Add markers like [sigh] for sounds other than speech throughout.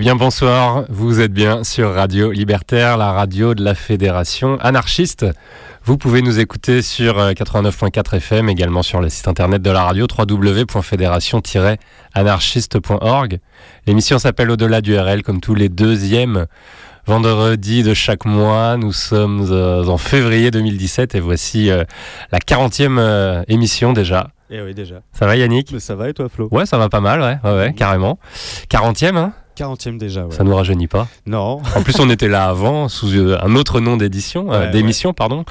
Bien bonsoir, vous êtes bien sur Radio Libertaire, la radio de la Fédération anarchiste. Vous pouvez nous écouter sur 89.4 euh, FM, également sur le site internet de la radio www.fédération-anarchiste.org. L'émission s'appelle Au-delà du RL, comme tous les deuxièmes vendredis de chaque mois. Nous sommes euh, en février 2017 et voici euh, la 40e émission déjà. Eh oui, déjà. Ça va Yannick? Ça va et toi Flo? Ouais, ça va pas mal, ouais, ouais, ouais carrément. 40e, hein? 40e déjà, ouais. Ça nous rajeunit pas. Non. [laughs] En plus, on était là avant, sous euh, un autre nom d'édition, euh, d'émission, pardon,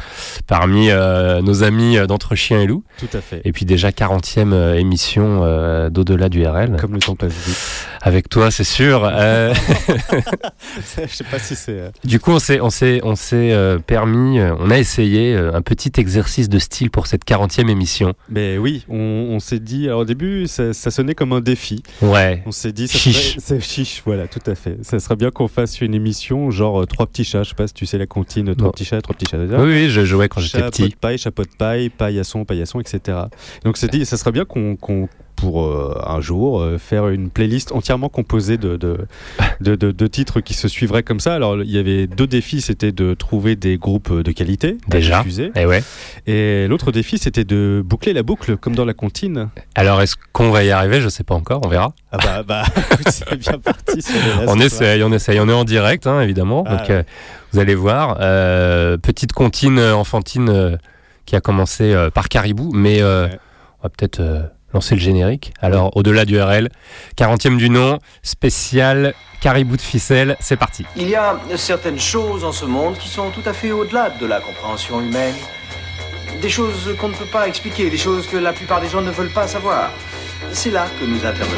parmi euh, nos amis d'Entre Chiens et Loups. Tout à fait. Et puis déjà 40e émission d'Au-delà du RL. Comme le temps passe vite. Avec toi, c'est sûr. [laughs] [laughs] Je sais pas si c'est... Du coup, on s'est, on s'est, on s'est permis, on a essayé un petit exercice de style pour cette 40e émission. Mais oui, on, s'est dit, alors au début, ça, sonnait comme un défi. Ouais. On s'est dit, ça chiche. c'est chiche voilà, tout à fait. Ça serait bien qu'on fasse une émission genre euh, trois petits chats. Je sais pas si tu sais la comptine, trois petits chats, trois petits chats. Oui, oui, je jouais quand j'étais petit. Chapeau de paille, chapeau de paille, paillasson, paillasson, etc. Donc c'est dit, ça serait bien qu'on pour euh, un jour euh, faire une playlist entièrement composée de de, de, titres qui se suivraient comme ça. Alors il y avait deux défis, c'était de trouver des groupes de qualité déjà, et, eh ouais. et l'autre défi c'était de boucler la boucle comme dans la comptine. Alors est-ce qu'on va y arriver? Je sais pas encore, on verra. Ah bah, bah [laughs] c'est bien parti. on essaye, on essaye, on est en direct hein, évidemment, ah donc euh, vous allez voir. petite comptine enfantine qui a commencé par Caribou, mais on va peut-être lancer le générique. Alors, au-delà du RL, 40e du nom, spécial caribou de ficelle, c'est parti. Il y a certaines choses en ce monde qui sont tout à fait au-delà de la compréhension humaine. Des choses qu'on ne peut pas expliquer, des choses que la plupart des gens ne veulent pas savoir. C'est là que nous intervenons.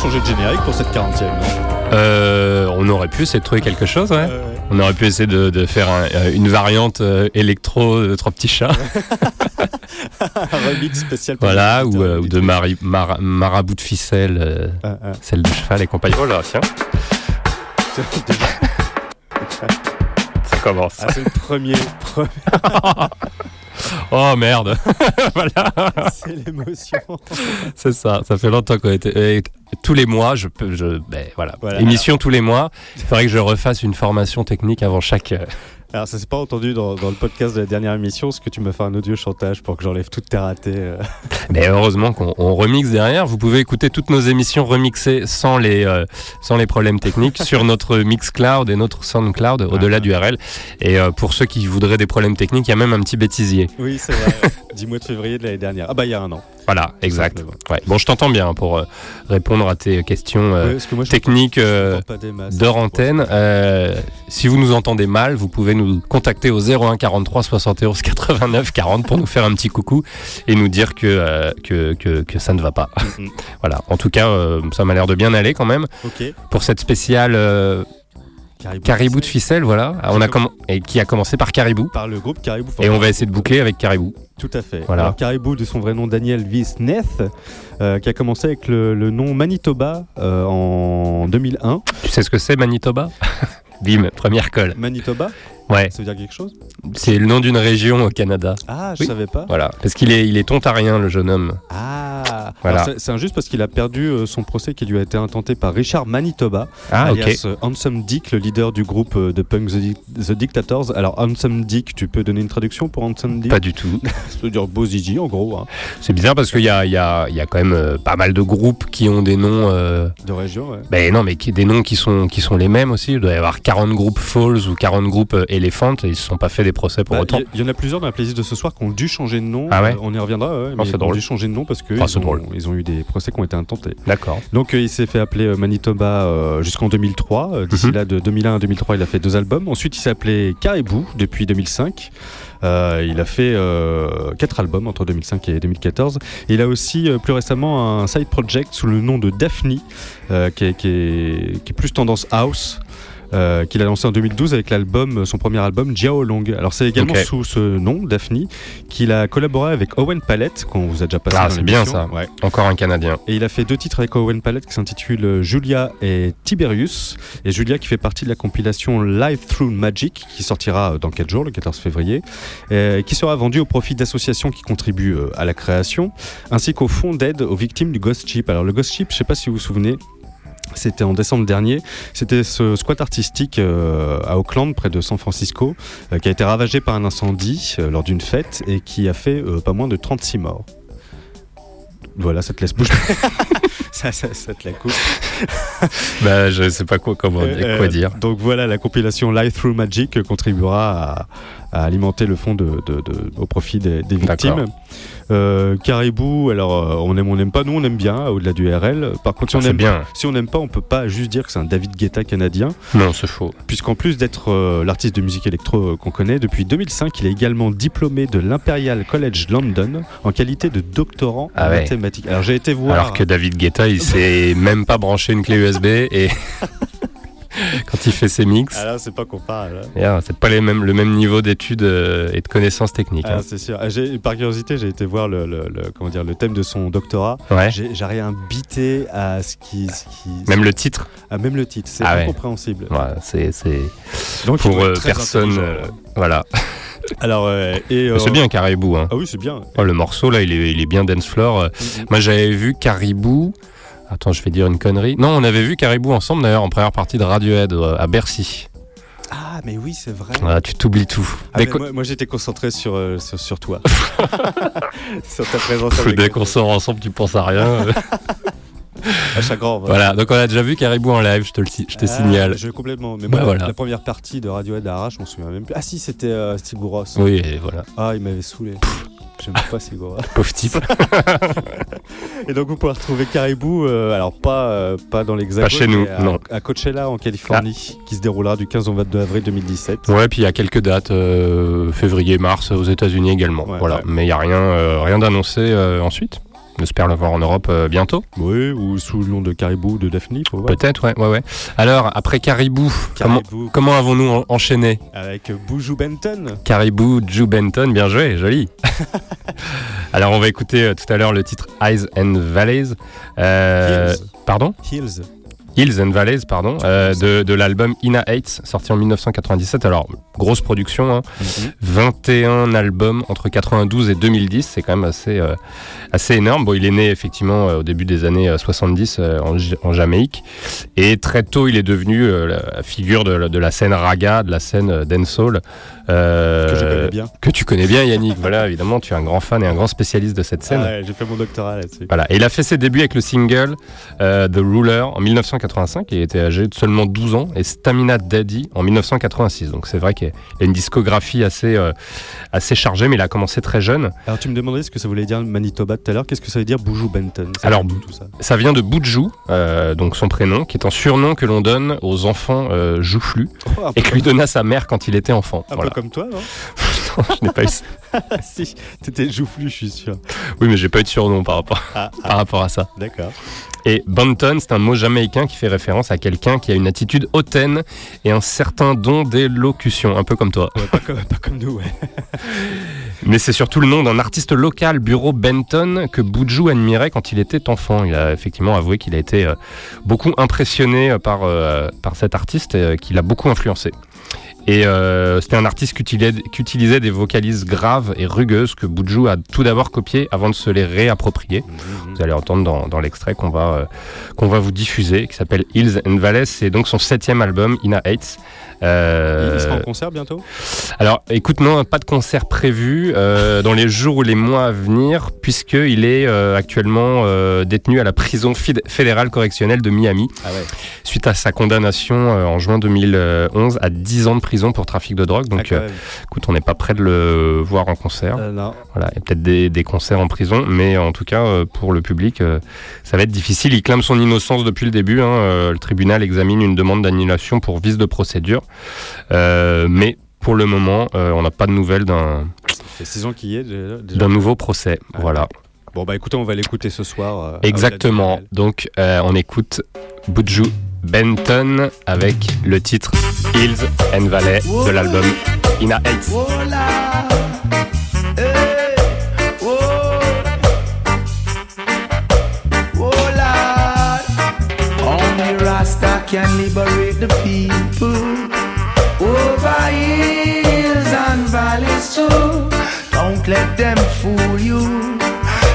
Changer de générique pour cette 40e. Euh, on aurait pu essayer de trouver quelque chose, ouais. On aurait pu essayer de, faire euh, une variante euh, électro de Trois Petits Chats. [laughs] un remix spécial. Voilà, ou, de Marabout de ficelle, ah, ah. celle de cheval et compagnie. Oh là, tiens. [laughs] Ça commence. Ah, c'est le premier. [laughs] [laughs] Oh merde [laughs] Voilà C'est l'émotion [laughs] C'est ça, ça fait longtemps qu'on était... tous les mois, je peux... Je, ben, voilà. Émission tous les mois. Il faudrait que je refasse une formation technique avant chaque... Alors, ça s'est pas entendu dans, le podcast de la dernière émission, ce que tu me fais un audio chantage pour que j'enlève toutes tes ratés. Euh. Mais heureusement qu'on remixe derrière. Vous pouvez écouter toutes nos émissions remixées sans les, euh, sans les problèmes techniques [laughs] sur notre Mixcloud et notre Soundcloud au-delà du RL. Et euh, pour ceux qui voudraient des problèmes techniques, il y a même un petit bêtisier. Oui, c'est vrai. [laughs] 10 mois de février de l'année dernière. Ah bah il y a un an. Voilà, exact. Ouais. Bon, je t'entends bien pour euh, répondre à tes questions euh, techniques euh, d'heure antenne. si vous nous entendez mal, vous pouvez nous contacter au 01 43 71 89 40 pour nous faire un petit coucou et nous dire que, que, que, ça ne va pas. [laughs] voilà, en tout cas, ça m'a l'air de bien aller quand même. Pour cette spéciale Caribou, de ficelle, voilà. On a et qui a commencé par Caribou. Par le groupe Caribou. Et on va essayer de boucler avec Caribou. Tout à fait. Voilà. Alors Caribou, de son vrai nom Daniel Visneth, euh, qui a commencé avec le, nom Manitoba euh, en 2001. Tu sais ce que c'est Manitoba? [laughs] Bim, première colle. Manitoba? Ouais. Ça veut dire quelque chose? C'est le nom d'une région au Canada. Ah, je savais pas. Voilà, parce qu'il est, il est ontarien, le jeune homme. Ah, voilà. C'est injuste parce qu'il a perdu euh, son procès qui lui a été intenté par Richard Manitoba, ah, alias euh, Handsome Dick, le leader du groupe euh, de punk The, Dictators. Alors, Handsome Dick, tu peux donner une traduction pour Handsome Dick? Pas du tout. [laughs] Ça veut dire beau en gros. Hein. C'est bizarre parce qu'il y a, y, a, y a, quand même pas mal de groupes qui ont des noms. de région, ouais. Ben non, mais qui, des noms qui sont, qui sont les mêmes aussi. Il doit y avoir 40 groupes Falls ou 40 groupes Elephant et ils se sont pas fait des procès pour bah, autant. Il y, en a plusieurs dans la playlist de ce soir qui ont dû changer de nom. Ah ouais on y reviendra. Ouais, oh, mais ils ont dû changer de nom parce que ah, ils, ont, eu des procès qui ont été intentés. D'accord. Donc il s'est fait appeler Manitoba jusqu'en 2003. D'ici mhm. là, de 2001 à 2003, il a fait deux albums. Ensuite, il s'appelait Caribou depuis 2005. Euh, il a fait euh, quatre albums entre 2005 et 2014. Et il a aussi euh, plus récemment un side project sous le nom de Daphne, qui est, qui, est, qui, est, plus tendance house. Euh, qu'il a lancé en 2012 avec l'album, son premier album Jiao Long. Alors c'est également sous ce nom, Daphne, qu'il a collaboré avec Owen Palette, qu'on vous a déjà passé. Ah, c'est bien ça. Ouais. Encore un Canadien. Et il a fait deux titres avec Owen Palette qui s'intitulent Julia et Tiberius. Et Julia qui fait partie de la compilation Live Through Magic qui sortira dans 4 jours, le 14 février, et qui sera vendue au profit d'associations qui contribuent euh, à la création, ainsi qu'au fonds d'aide aux victimes du Ghost Ship. Alors le Ghost Ship, je ne sais pas si vous vous souvenez, c'était en décembre dernier. C'était ce squat artistique euh, à Auckland, près de San Francisco, euh, qui a été ravagé par un incendie euh, lors d'une fête et qui a fait pas moins de 36 morts. Voilà, ça te laisse bouger. [laughs] ça, ça, te la coupe. [laughs] bah, je sais pas quoi, comment, quoi dire. Donc voilà, la compilation Live Through Magic contribuera à, alimenter le fond de, au profit des, des victimes. Euh, Caribou, alors euh, on aime, on n'aime pas, nous on aime bien au-delà du RL. Par contre, si on aime bien. si on n'aime pas, on peut pas juste dire que c'est un David Guetta canadien. Non, c'est faux. Puisqu'en plus d'être euh, l'artiste de musique électro qu'on connaît, depuis 2005, il est également diplômé de l'Imperial College London en qualité de doctorant ah en mathématiques. Alors j'ai été voir. Alors que David Guetta, il s'est [laughs] même pas branché une clé USB et. [laughs] [laughs] quand il fait ses mix. Ah c'est pas comparable. c'est pas les mêmes, le même niveau d'études euh, et de connaissances techniques. Ah, hein. C'est sûr. Ah, par curiosité, j'ai été voir le, comment dire, le thème de son doctorat. Ouais. J'ai rien bité à ce qui. même le titre? Ah, Même le titre, c'est incompréhensible. Ouais, c'est. Donc, pour euh, personne. Euh, voilà. [laughs] Alors, et c'est bien Caribou. Hein. Ah oui, c'est bien. Oh, le morceau là, il est, il est bien dance floor. Mm-hmm. Moi, j'avais vu Caribou. Attends, je vais dire une connerie. Non, on avait vu Caribou ensemble d'ailleurs en première partie de Radiohead euh, à Bercy. Ah, mais oui, c'est vrai. Ah, tu t'oublies tout. Ah, moi, j'étais concentré sur, euh, sur, toi. [laughs] sur ta présence. Dès qu'on sort ensemble, tu penses à rien. [laughs] à chaque grand. Voilà. donc on a déjà vu Caribou en live, je te, le, je te ah, signale. Je complètement. Mais moi, la, première partie de Radiohead à Arrache, on se souvient même plus. Ah si, c'était euh, Steve Ross. Oui, voilà. Ah, il m'avait saoulé. J'aime pas ces [laughs] gros. Pauvre type. [laughs] et donc vous pouvez retrouver Caribou, euh, alors pas, euh, pas dans l'Hexagone, pas chez nous, à, non. à Coachella en Californie, ah. qui se déroulera du 15 au 22 avril 2017. Ouais, puis il y a quelques dates, euh, février, mars aux États-Unis également. voilà, mais il y a rien, rien d'annoncé ensuite. J'espère le voir en Europe euh, bientôt. Oui, ou sous le nom de Caribou de Daphne. Peut-être, ouais, ouais, ouais. Alors, après Caribou, comment, avons-nous enchaîné? Avec Boujou Benton. Caribou, Jou Benton, bien joué, joli. [laughs] Alors, on va écouter euh, tout à l'heure le titre Eyes and Valleys. Euh, pardon? Hills. Hills and Valleys, pardon, euh, de, de l'album Ina Hates, sorti en 1997. Alors, grosse production, hein. 21 mhm. albums entre 92 et 2010, c'est quand même assez, euh, assez énorme. Bon, il est né effectivement euh, au début des années 70 en, en, Jamaïque, et très tôt, il est devenu la figure de, de, la scène raga, de la scène dancehall. Que, bien. que tu connais bien, Yannick. voilà, évidemment, tu es un grand fan et un grand spécialiste de cette scène. Ah j'ai fait mon doctorat là-dessus. Voilà, et il a fait ses débuts avec le single The Ruler en 1990. 1985 et était âgé de seulement 12 ans et Stamina Daddy en 1986. Donc c'est vrai qu'il a une discographie assez, euh, assez chargée, mais il a commencé très jeune. Alors tu me demandais ce que ça voulait dire Manitoba tout à l'heure. Qu'est-ce que ça veut dire Boujou Benton? Alors tout ça, ça vient de Boujou, euh, donc son prénom, qui est un surnom que l'on donne aux enfants euh, joufflus oh, et que lui donna sa mère quand il était enfant. Peu comme toi, [laughs] non je n'ai pas eu. [laughs] si, t'étais joufflu, je suis sûr. Oui, mais j'ai pas eu de surnom par rapport, ah, ah. par rapport à ça. D'accord. Et Banton, c'est un mot jamaïcain qui fait référence à quelqu'un qui a une attitude hautaine et un certain don d'élocution, un peu comme toi. pas, comme, nous, ouais. [laughs] Mais c'est surtout le nom d'un artiste local, Bureau Benton, que Boudjou admirait quand il était enfant. Il a effectivement avoué qu'il a été euh, beaucoup impressionné par, euh, par cet artiste et qu'il a beaucoup influencé. Et euh, c'était un artiste qui utilisait, des vocalises graves et rugueuses que Boudjou a tout d'abord copiées avant de se les réapproprier. Mhm. Vous allez entendre dans, l'extrait qu'on va, euh, qu'on va vous diffuser, qui s'appelle Hills and Valleys. C'est donc son septième album, Ina Hates. Euh, il sera en concert bientôt Alors, écoute, non, pas de concert prévu euh, dans les jours ou les mois à venir, puisqu'il est euh, actuellement détenu à la prison fédérale correctionnelle de Miami, ah ouais. suite à sa condamnation en juin 2011 à 10 ans de prison pour trafic de drogue. Donc, ah, écoute, on n'est pas prêt de le voir en concert. non. Voilà, il y a peut-être des, des, concerts en prison, mais en tout cas, pour le public, ça va être difficile. Il clame son innocence depuis le début. Hein. le tribunal examine une demande d'annulation pour vice de procédure, mais pour le moment, on n'a pas de nouvelles d'un saison qui est d'un nouveau procès. Ah, voilà. Bon bah écoutez, on va l'écouter ce soir. Euh, Exactement. Donc euh, on écoute Buju Benton avec le titre Hills and Valley de l'album Ina. Rasta can liberate the people let them fool you.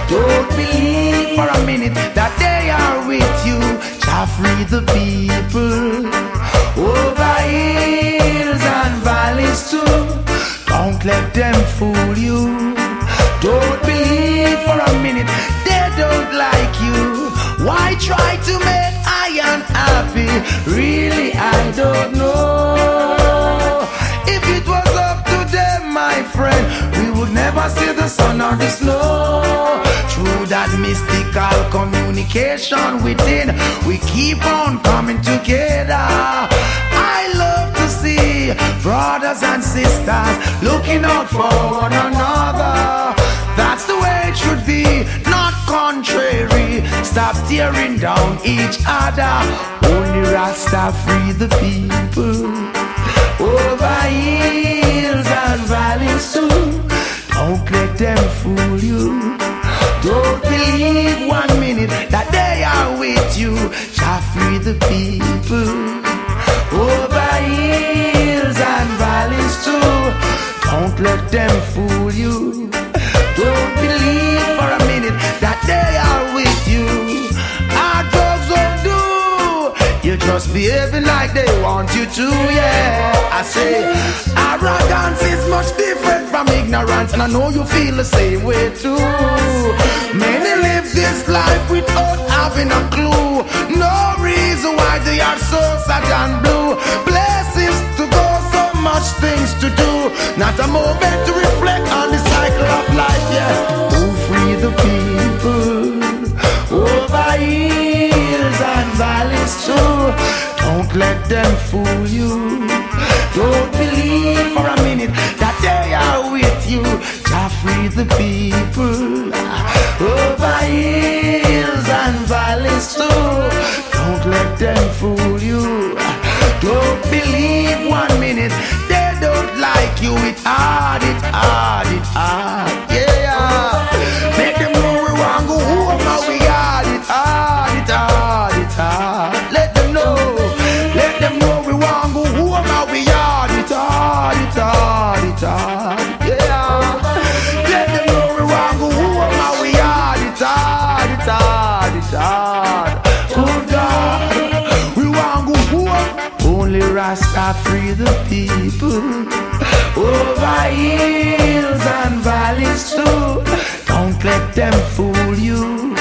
Don't believe for a minute that they are with you. Shall free the people over hills and valleys too. Don't let them fool you. Don't believe for a minute they don't like you. Why try to make I unhappy? Really, I don't know. If it was up to them, my friend, never see the sun or the snow. Through that mystical communication within, we keep on coming together. I love to see brothers and sisters looking out for one another. That's the way it should be, not contrary. Stop tearing down each other. Only Rasta free the people. Over hills and valleys too. Don't let them fool you. Don't believe one minute that they are with you. Shall free the people over hills and valleys too. Don't let them fool you. Don't believe just behaving like they want you to, yeah. I say arrogance is much different from ignorance, and I know you feel the same way too. Many live this life without having a clue. No reason why they are so sad and blue. Places to go, so much things to do. Not a moment to reflect on the cycle of life, yeah. To free the people over hills and valleys Don't let them fool you. Don't believe for a minute that they are with you. Jah free the people over hills and valleys too. Don't let them fool you. Don't believe one minute they don't like you. It hard, it hard, it hard. Rasta free the people over hills and valleys too. Don't let them fool you.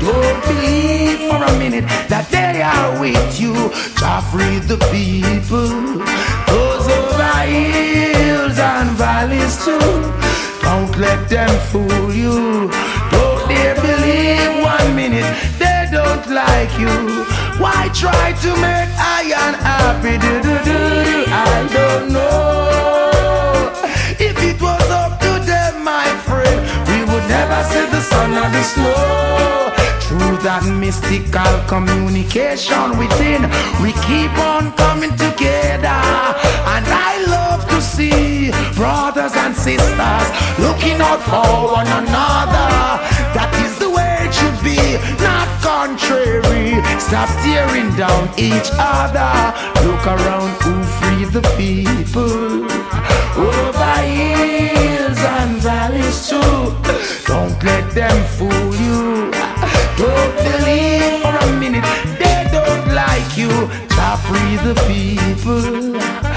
Don't believe for a minute that they are with you. Jah free the people. Those over hills and valleys too. Don't let them fool you. Don't they believe one minute don't like you. Why try to make I unhappy? Do, do, do, do. I don't know. If it was up to them, my friend, we would never see the sun or the snow. Through that mystical communication within, we keep on coming together. And I love to see brothers and sisters looking out for one another. That is the way it should be, not contrary. Stop tearing down each other. Look around who free the people. Over hills and valleys too. Don't let them fool you. Don't believe for a minute they don't like you. Jah free the people.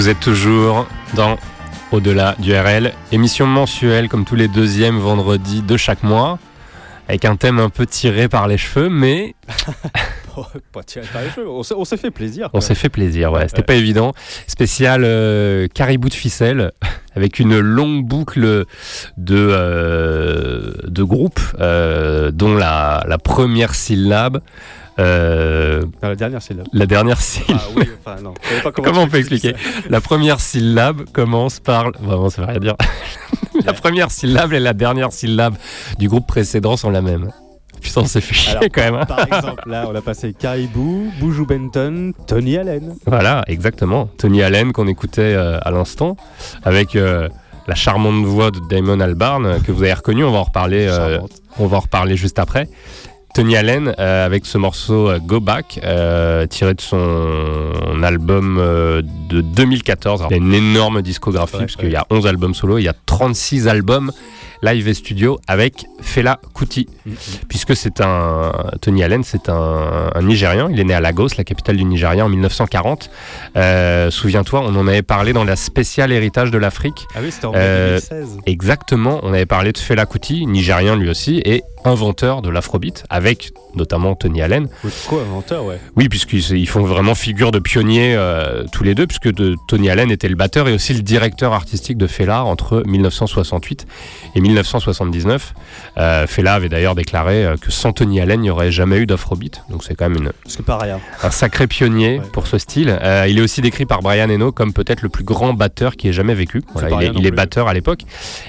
Vous êtes toujours dans Au-delà du RL, émission mensuelle comme tous les deuxièmes vendredis de chaque mois, avec un thème un peu tiré par les cheveux, mais [laughs] On s'est fait plaisir. On s'est fait plaisir, ouais. C'était pas évident. Spécial euh, caribou de ficelle [laughs] avec une longue boucle de, euh, de groupe euh, dont la, la, première syllabe. Euh, la dernière syllabe. La dernière syllabe. Ah, oui, enfin, non. comment, on peut expliquer La première syllabe commence par. Vraiment, ça veut rien dire. [laughs] la première syllabe et la dernière syllabe du groupe précédent sont la même. Putain, c'est fait chier quand même. Hein. Par exemple, là, on a passé Caribou, Boujou Benton, Tony Allen. Voilà, exactement. Tony Allen qu'on écoutait euh, à l'instant, avec euh, la charmante voix de Damon Albarn, que vous avez reconnu. On va en reparler, on va en reparler juste après. Tony Allen avec ce morceau Go Back tiré de son album de 2014. il y a une énorme discographie parce qu'il y a 11 albums solo, il y a 36 albums live et studio avec Fela Kuti, mm, mm. puisque c'est un Tony Allen, c'est un, Nigérian. Il est né à Lagos, la capitale du Nigeria, en 1940. Euh, souviens-toi, on en avait parlé dans la spéciale héritage de l'Afrique. Ah oui, c'était en 2016. Euh, exactement, on avait parlé de Fela Kuti, Nigérien lui aussi, et inventeur de l'afrobeat, avec notamment Tony Allen. Co-inventeur, ouais. Oui, puisqu'ils font vraiment figure de pionnier euh, tous les deux, puisque de, Tony Allen était le batteur et aussi le directeur artistique de Fela entre 1968 et 1979. Euh, Fela avait d'ailleurs déclaré euh, que sans Tony Allen, il n'y aurait jamais eu d'afrobeat. Donc c'est quand même une, un sacré pionnier pour ce style. Euh, il est aussi décrit par Brian Eno comme peut-être le plus grand batteur qui ait jamais vécu. il est, batteur à l'époque.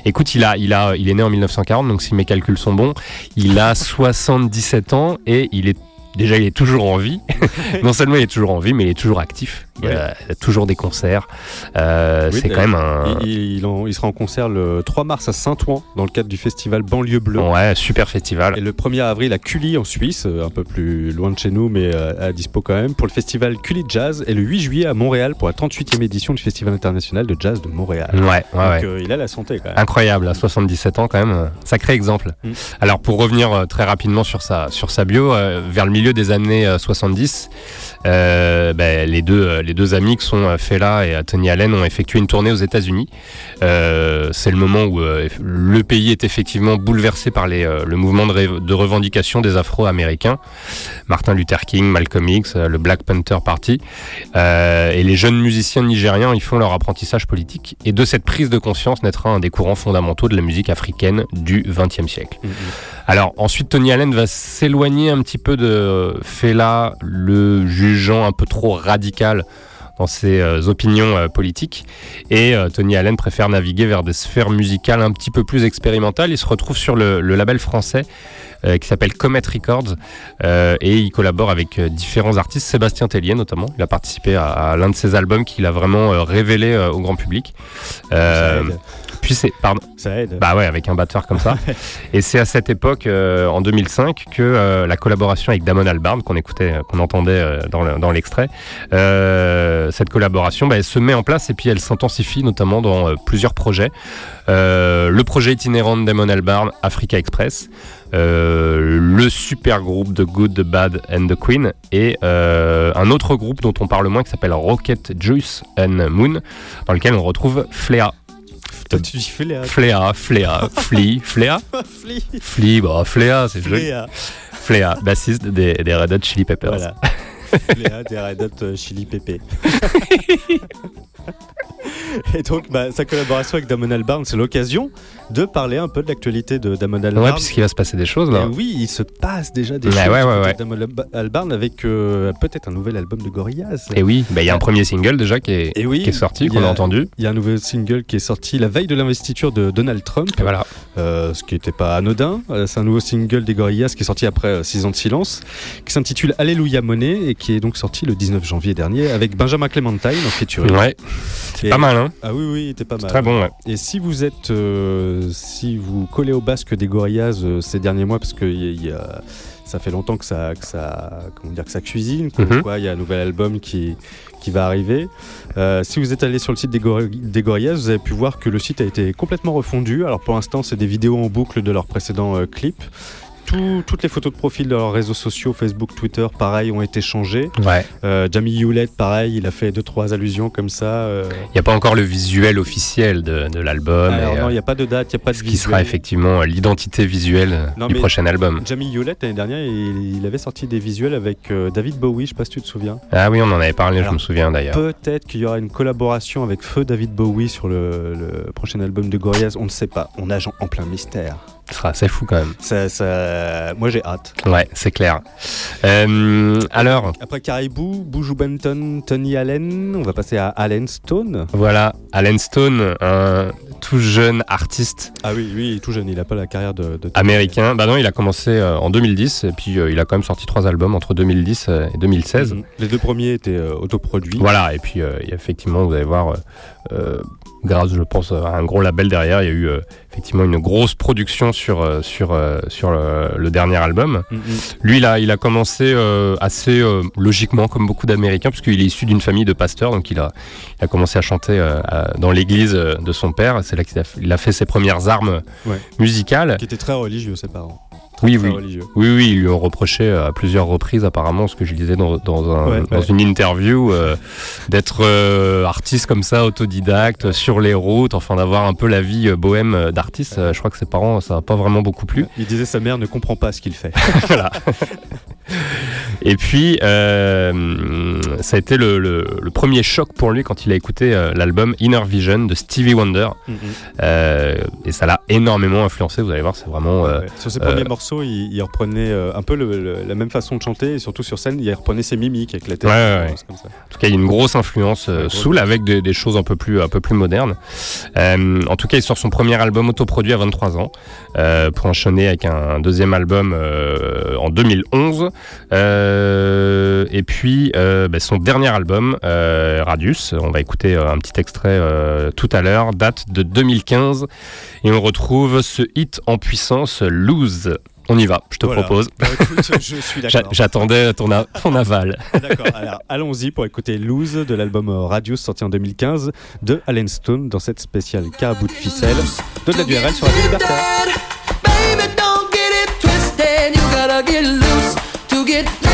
Écoute, il, a, il, a, il est né en 1940, donc si mes calculs sont bons, il a 77 ans et il est déjà il est toujours en vie. [laughs] non seulement il est toujours en vie, mais il est toujours actif. Il, y a, toujours des concerts. Euh, c'est quand même un. Il, il, sera en concert le 3 mars à Saint-Ouen dans le cadre du festival Banlieue Bleue. Ouais, super festival. Et le 1er avril à Cully en Suisse, euh, un peu plus loin de chez nous, mais euh, à dispo quand même, pour le festival Cully Jazz. Et le 8 juillet à Montréal pour la 38e édition du Festival international de jazz de Montréal. Ouais, ouais, Donc, il a la santé quand même. Incroyable, à 77 ans quand même, sacré exemple. Mm. Alors pour revenir très rapidement sur sa, sur sa bio, vers le milieu des années 70, ben, les, deux, les deux amis qui sont Fela et Tony Allen ont effectué une tournée aux États-Unis. Euh, c'est le moment où euh, le pays est effectivement bouleversé par les, euh, le mouvement de, de, revendication des Afro-Américains. Martin Luther King, Malcolm X, le Black Panther Party. et les jeunes musiciens nigériens, ils font leur apprentissage politique. Et de cette prise de conscience naîtra un des courants fondamentaux de la musique africaine du XXe siècle. Mm-hmm. Alors ensuite, Tony Allen va s'éloigner un petit peu de Fela, le jugeant un peu trop radical dans ses euh, opinions euh, politiques. Et euh, Tony Allen préfère naviguer vers des sphères musicales un petit peu plus expérimentales. Il se retrouve sur le, label français qui s'appelle Comet Records et il collabore avec différents artistes, Sébastien Tellier notamment. Il a participé à, l'un de ses albums qu'il a vraiment révélé au grand public. Puis c'est, pardon. Ça aide. Bah ouais, avec un batteur comme ça. [laughs] et c'est à cette époque, euh, en 2005, que euh, la collaboration avec Damon Albarn, qu'on écoutait, euh, qu'on entendait dans, l'extrait, cette collaboration, bah, elle se met en place et puis elle s'intensifie notamment dans plusieurs projets. le projet itinérant de Damon Albarn, Africa Express. le super groupe de Good, the Bad and the Queen et un autre groupe dont on parle moins qui s'appelle Rocket Juice and Moon dans lequel on retrouve Flea toi, tu dis Fléa. Fléa, Fléa, Flea, Fléa? [laughs] Flea. Flea, bah, Fléa, c'est joli. Fléa, bassiste des, des Red Hot Chili Peppers. Voilà. [laughs] Fléa des Red Hot euh, Chili Peppers. [laughs] [laughs] Et donc, bah, sa collaboration avec Damon Albarn, c'est l'occasion de parler un peu de l'actualité de Damon Albarn. Ouais, puisqu'il va se passer des choses là. oui, il se passe déjà des choses ouais, ouais, Damon Albarn avec euh, peut-être un nouvel album de Gorillaz. Et oui, bah, il y a un premier single déjà qui est, qui est sorti, qu'on a, entendu. Il y a un nouveau single qui est sorti la veille de l'investiture de Donald Trump. voilà. Euh, ce qui n'était pas anodin. Euh, c'est un nouveau single des Gorillaz qui est sorti après 6 ans de silence, qui s'intitule Alléluia Monnaie et qui est donc sorti le 19 janvier dernier avec Benjamin Clementine en featuring. Ouais, c'est pas mal, hein Ah oui, oui, il était pas mal. Très bon, ouais. Et si vous êtes, si vous collé au basque des Gorillaz euh, ces derniers mois parce que ça fait longtemps que ça, que ça, comment dire, que ça cuisine. Mhm. il y a un nouvel album qui, qui va arriver. Euh, si vous êtes allé sur le site des, des, Gorillaz, vous avez pu voir que le site a été complètement refondu. Alors pour l'instant, c'est des vidéos en boucle de leurs précédents euh, toutes les photos de profil de leurs réseaux sociaux, Facebook, Twitter, pareil, ont été changées. Ouais. Euh, Jamie Hewlett, pareil, il a fait deux trois allusions comme ça. euh. Il n'y a pas encore le visuel officiel de, de l'album. Et, non, euh, il n'y a pas de date, il n'y a pas de ce qui visuel. sera effectivement l'identité visuelle Non, du prochain album. Jamie Hewlett l'année dernière, il, il avait sorti des visuels avec David Bowie, je sais pas si tu te souviens. Ah oui, on en avait parlé, je me souviens d'ailleurs. Peut-être qu'il y aura une collaboration avec Feu David Bowie sur le, le prochain album de Gorillaz, on ne sait pas. On nage en plein mystère. Ce sera assez fou quand même. Ça, ça... Moi j'ai hâte. Ouais, c'est clair. Euh, alors, Après Caribou, Boujou Benton, Tony Allen, on va passer à Allen Stone. voilà, Alan Stone, un tout jeune artiste Ah oui, est tout jeune, il n'a pas la carrière de, de américain. Bah non, il a commencé euh, en 2010 et puis euh, il a quand même sorti trois albums entre 2010 et 2016. Mhm. Les deux premiers étaient autoproduits. Voilà, et puis effectivement, vous allez voir, euh, grâce, je pense, à un gros label derrière, il y a eu euh, effectivement une grosse production sur, euh, sur, euh, sur le, le dernier album. Mhm. Lui, il a, il a commencé euh, assez euh, logiquement, comme beaucoup d'Américains, puisqu'il est issu d'une famille de pasteurs, donc il a, il a commencé à chanter à- dans l'église de son père. C'est là qu'il a, fait ses premières armes Ouais. musicales. Qui étaient très religieux ses parents. Oui, oui. religieux. Oui, oui, ils lui ont reproché euh, à plusieurs reprises, apparemment, ce que je disais dans, dans, un- Ouais, dans ouais. une interview, euh, d'être euh, artiste comme ça, autodidacte, sur les routes, enfin d'avoir un peu la vie bohème d'artiste. Je crois que ses parents, ça n'a pas vraiment beaucoup plu. Il disait sa mère ne comprend pas ce qu'il fait. [laughs] voilà. [laughs] [laughs] Et puis, euh, ça a été le, le- le premier choc pour lui quand il a écouté euh, l'album Inner Vision de Stevie Wonder. Mhm. Euh, et ça l'a énormément influencé, vous allez voir, c'est vraiment... Ouais. Sur ses premiers morceaux, il, il reprenait un peu le- la même façon de chanter et surtout sur scène, il reprenait ses mimiques avec la tête. Ouais, comme ça. En tout cas, il y a une grosse influence Soul avec des, des choses un peu plus, un peu plus modernes. En tout cas, il sort son premier album autoproduit à 23 ans pour enchaîner avec un deuxième album en 2011. Euh, et puis, euh, bah, son dernier album, euh, Radius, on va écouter un petit extrait euh, tout à l'heure, date de 2015. Et on retrouve ce hit en puissance, Lose. On y va, je te Voilà. propose. Bah, écoute, je suis [laughs] J'a- d'accord. J'attendais ton, a- ton aval. [laughs] D'accord. Alors, allons-y pour écouter Lose de l'album Radius sorti en 2015 de Allen Stone dans cette spéciale carabou de ficelle de la DURL sur Radio Libertaire. get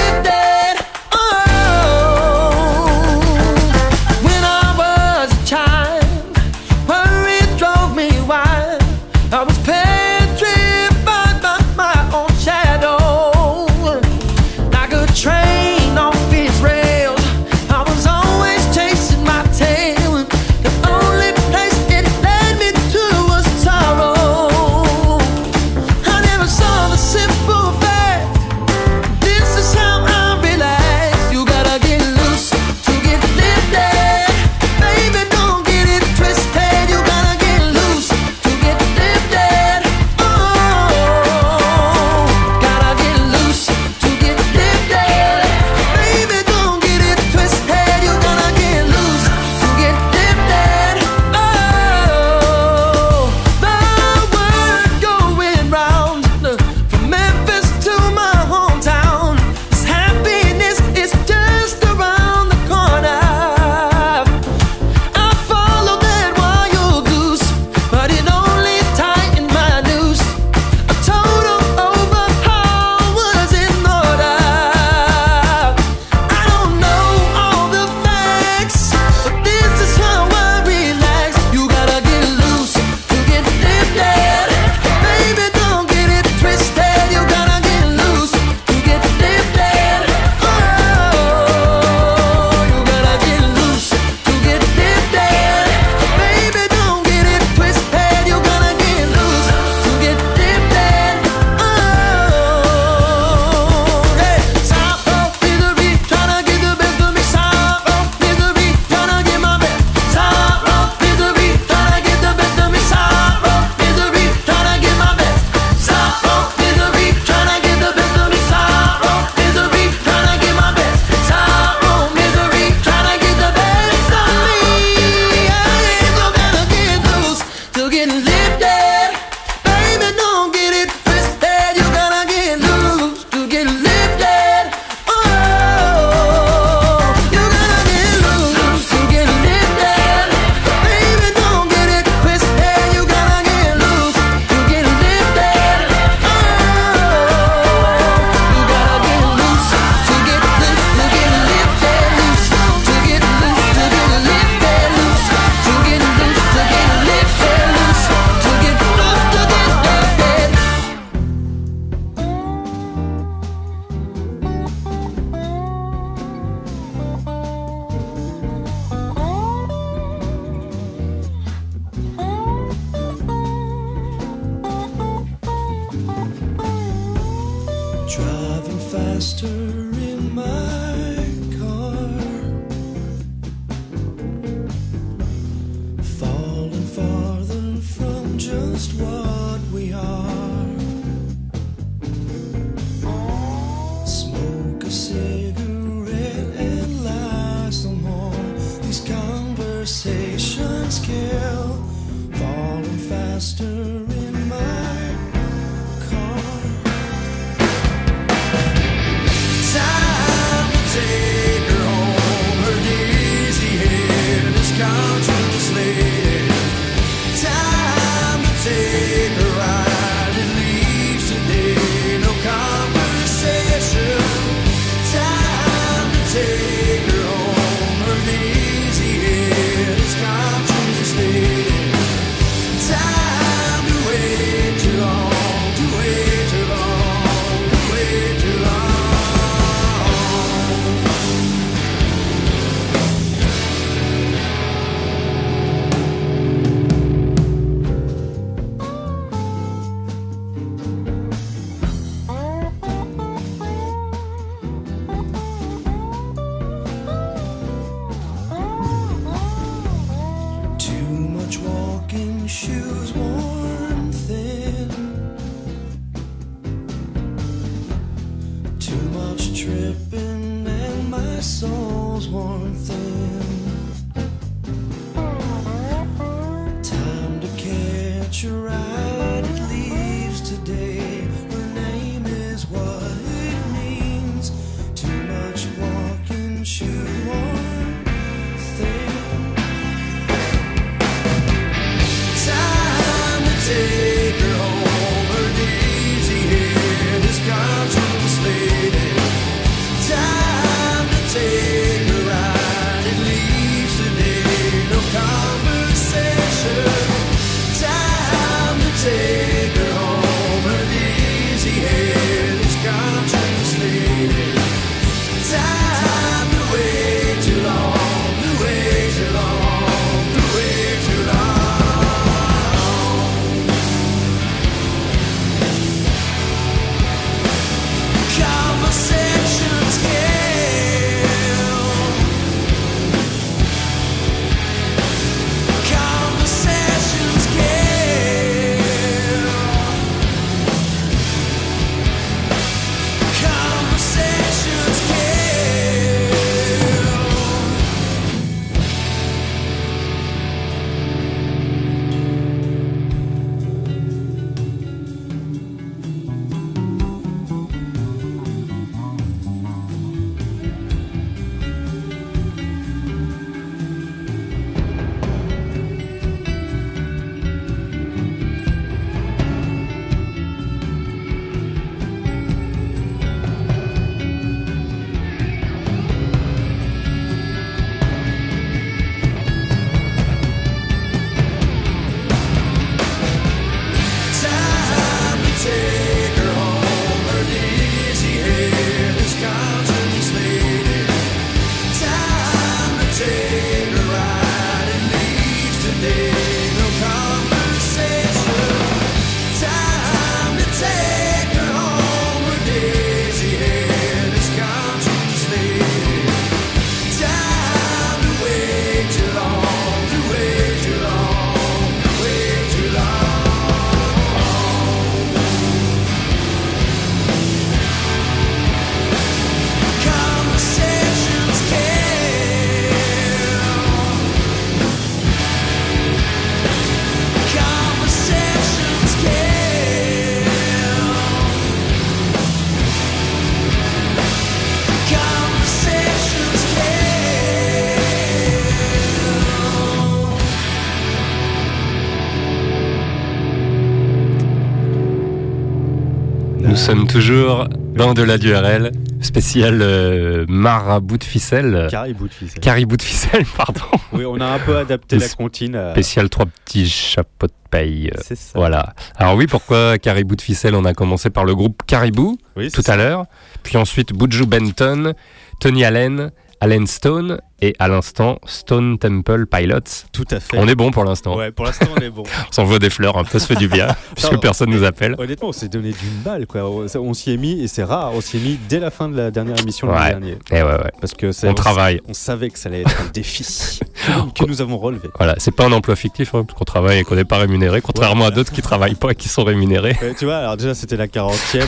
la DURL, spécial euh, marabout de ficelle. Caribou de ficelle. Caribou de ficelle, [laughs] pardon. Oui, on a un peu adapté la comptine. Spécial trois petits chapeaux de paille. C'est ça. Voilà. Alors oui, pourquoi Caribou de ficelle? On a commencé par le groupe Caribou tout à l'heure, puis ensuite Buju Benton, Tony Allen, Allen Stone et à l'instant Stone Temple Pilots. Tout à fait. On est bon pour l'instant. Ouais, pour l'instant on est bon. [laughs] on s'envoie des fleurs, un peu se fait du bien, [laughs] puisque personne nous appelle. Honnêtement, on s'est donné du mal, quoi. On s'y est mis, et c'est rare, on s'y est mis dès la fin de la dernière émission l'année dernière. Et eh ouais, ouais. Parce que on, travaille. On savait que ça allait être un défi [laughs] que, nous avons relevé. Voilà, c'est pas un emploi fictif, hein, qu'on travaille et qu'on n'est pas rémunéré, contrairement à d'autres qui travaillent pas et qui sont rémunérés. tu vois, alors déjà c'était la 40e,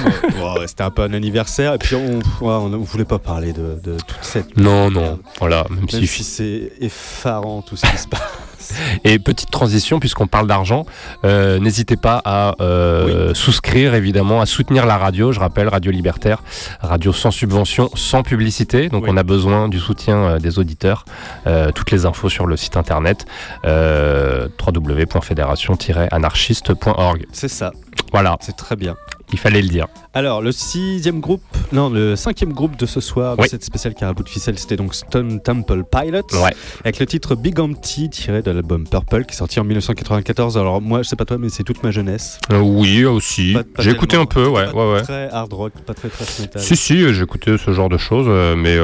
c'était un peu un anniversaire, et puis on, on, voulait pas parler de, toute cette. Non, non, voilà, même, même si c'est effarant tout ce qui se passe. [laughs] Et petite transition, puisqu'on parle d'argent, euh, n'hésitez pas à euh, souscrire, évidemment, à soutenir la radio. Je rappelle, Radio Libertaire, radio sans subvention, sans publicité. Donc on a besoin du soutien euh, des auditeurs. toutes les infos sur le site internet www.fédération-anarchiste.org. C'est ça. Voilà. C'est très bien. Il fallait le dire. Alors, le sixième groupe, non, le cinquième groupe de ce soir, de cette spéciale carabou de ficelle, c'était donc Stone Temple Pilots, avec le titre Big Empty, tiré de l'album Purple, qui est sorti en 1994. Alors, moi, je sais pas toi, mais c'est toute ma jeunesse. Euh, oui, aussi. J'ai écouté un peu, ouais. Pas ouais, très hard rock, pas très très metal. Si, si, j'ai écouté ce genre de choses, euh, mais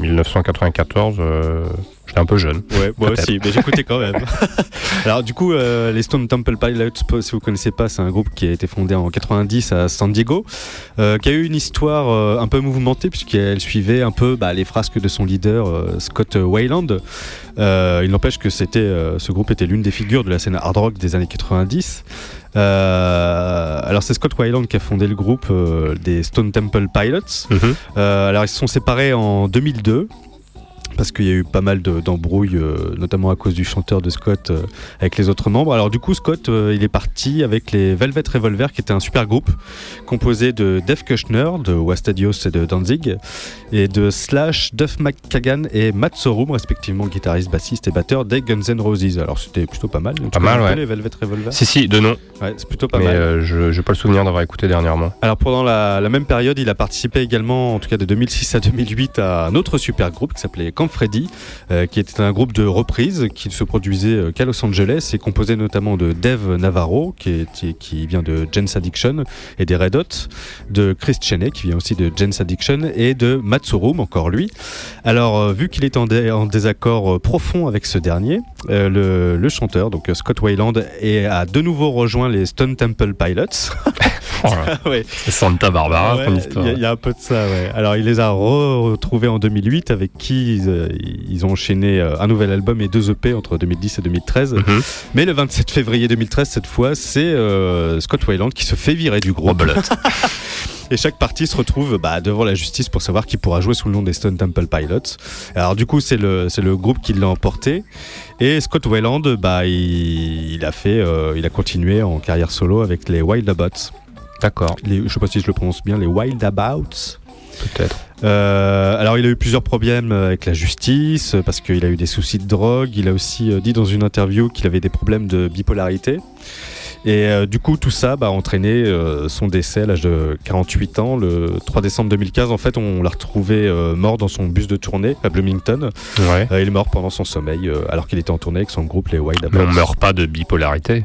1994. Euh, J'étais un peu jeune. Ouais, moi aussi, mais j'écoutais quand même. [laughs] Alors du coup, euh, les Stone Temple Pilots, si vous connaissez pas, c'est un groupe qui a été fondé en 90 à San Diego, euh, qui a eu une histoire euh, un peu mouvementée puisqu'elle suivait un peu bah, les frasques de son leader Scott Wayland. il n'empêche que c'était, ce groupe était l'une des figures de la scène hard rock des années 90. alors c'est Scott Wayland qui a fondé le groupe des Stone Temple Pilots. Mhm. alors ils se sont séparés en 2002 parce qu'il y a eu pas mal d'embrouilles, euh, notamment à cause du chanteur de Scott euh, avec les autres membres. Alors du coup, Scott, euh, il est parti avec les Velvet Revolver, qui était un super groupe composé de Dave Kushner, de Wastadios et de Danzig, et de Slash, Duff McKagan et Matt Sorum, respectivement guitariste, bassiste et batteur des Guns N' Roses. Alors c'était plutôt pas mal. Pas mal, ouais. Les Velvet Revolver Si, si, de nom. Ouais, c'est plutôt pas Mais mal. je n'ai pas le souvenir d'avoir écouté dernièrement. Alors pendant la, la, même période, il a participé également, en tout cas de 2006 à 2008, à un autre super groupe qui s'appelait Freddy, euh, qui était un groupe de reprises qui se produisait euh, qu'à Los Angeles et composé notamment de Dave Navarro, qui, est, qui vient de Jens Addiction et des Red Hot, de Chris Cheney, qui vient aussi de Jens Addiction, et de Matsurum, encore lui. Alors, euh, vu qu'il est en, en, désaccord profond avec ce dernier, le, le, chanteur, donc Scott Wayland, est, a de nouveau rejoint les Stone Temple Pilots. [laughs] ouais. Santa Barbara, histoire. Il y, a un peu de ça, ouais. Alors, il les a retrouvés en 2008, avec qui ils, ils ont enchaîné euh, un nouvel album et deux EP entre 2010 et 2013. Mhm. Mais le 27 février 2013, cette fois, c'est euh, Scott Weiland qui se fait virer du groupe. [laughs] et chaque partie se retrouve bah, devant la justice pour savoir qui pourra jouer sous le nom des Stone Temple Pilots. Alors du coup, c'est le, le groupe qui l'a emporté. Et Scott Weiland, bah, il, a fait, euh, il a continué en carrière solo avec les Wild Abouts. D'accord. Je sais pas si je le prononce bien, les Wild Abouts. Peut-être. Euh, alors il a eu plusieurs problèmes avec la justice parce qu'il a eu des soucis de drogue. Il a aussi euh, dit dans une interview qu'il avait des problèmes de bipolarité. Et euh, du coup, tout ça bah, a entraîné son décès à l'âge de 48 ans. Le 3 décembre 2015, en fait, on l'a retrouvé mort dans son bus de tournée à Bloomington. Ouais. il est mort pendant son sommeil alors qu'il était en tournée avec son groupe, les Wild Mais on meurt pas de bipolarité.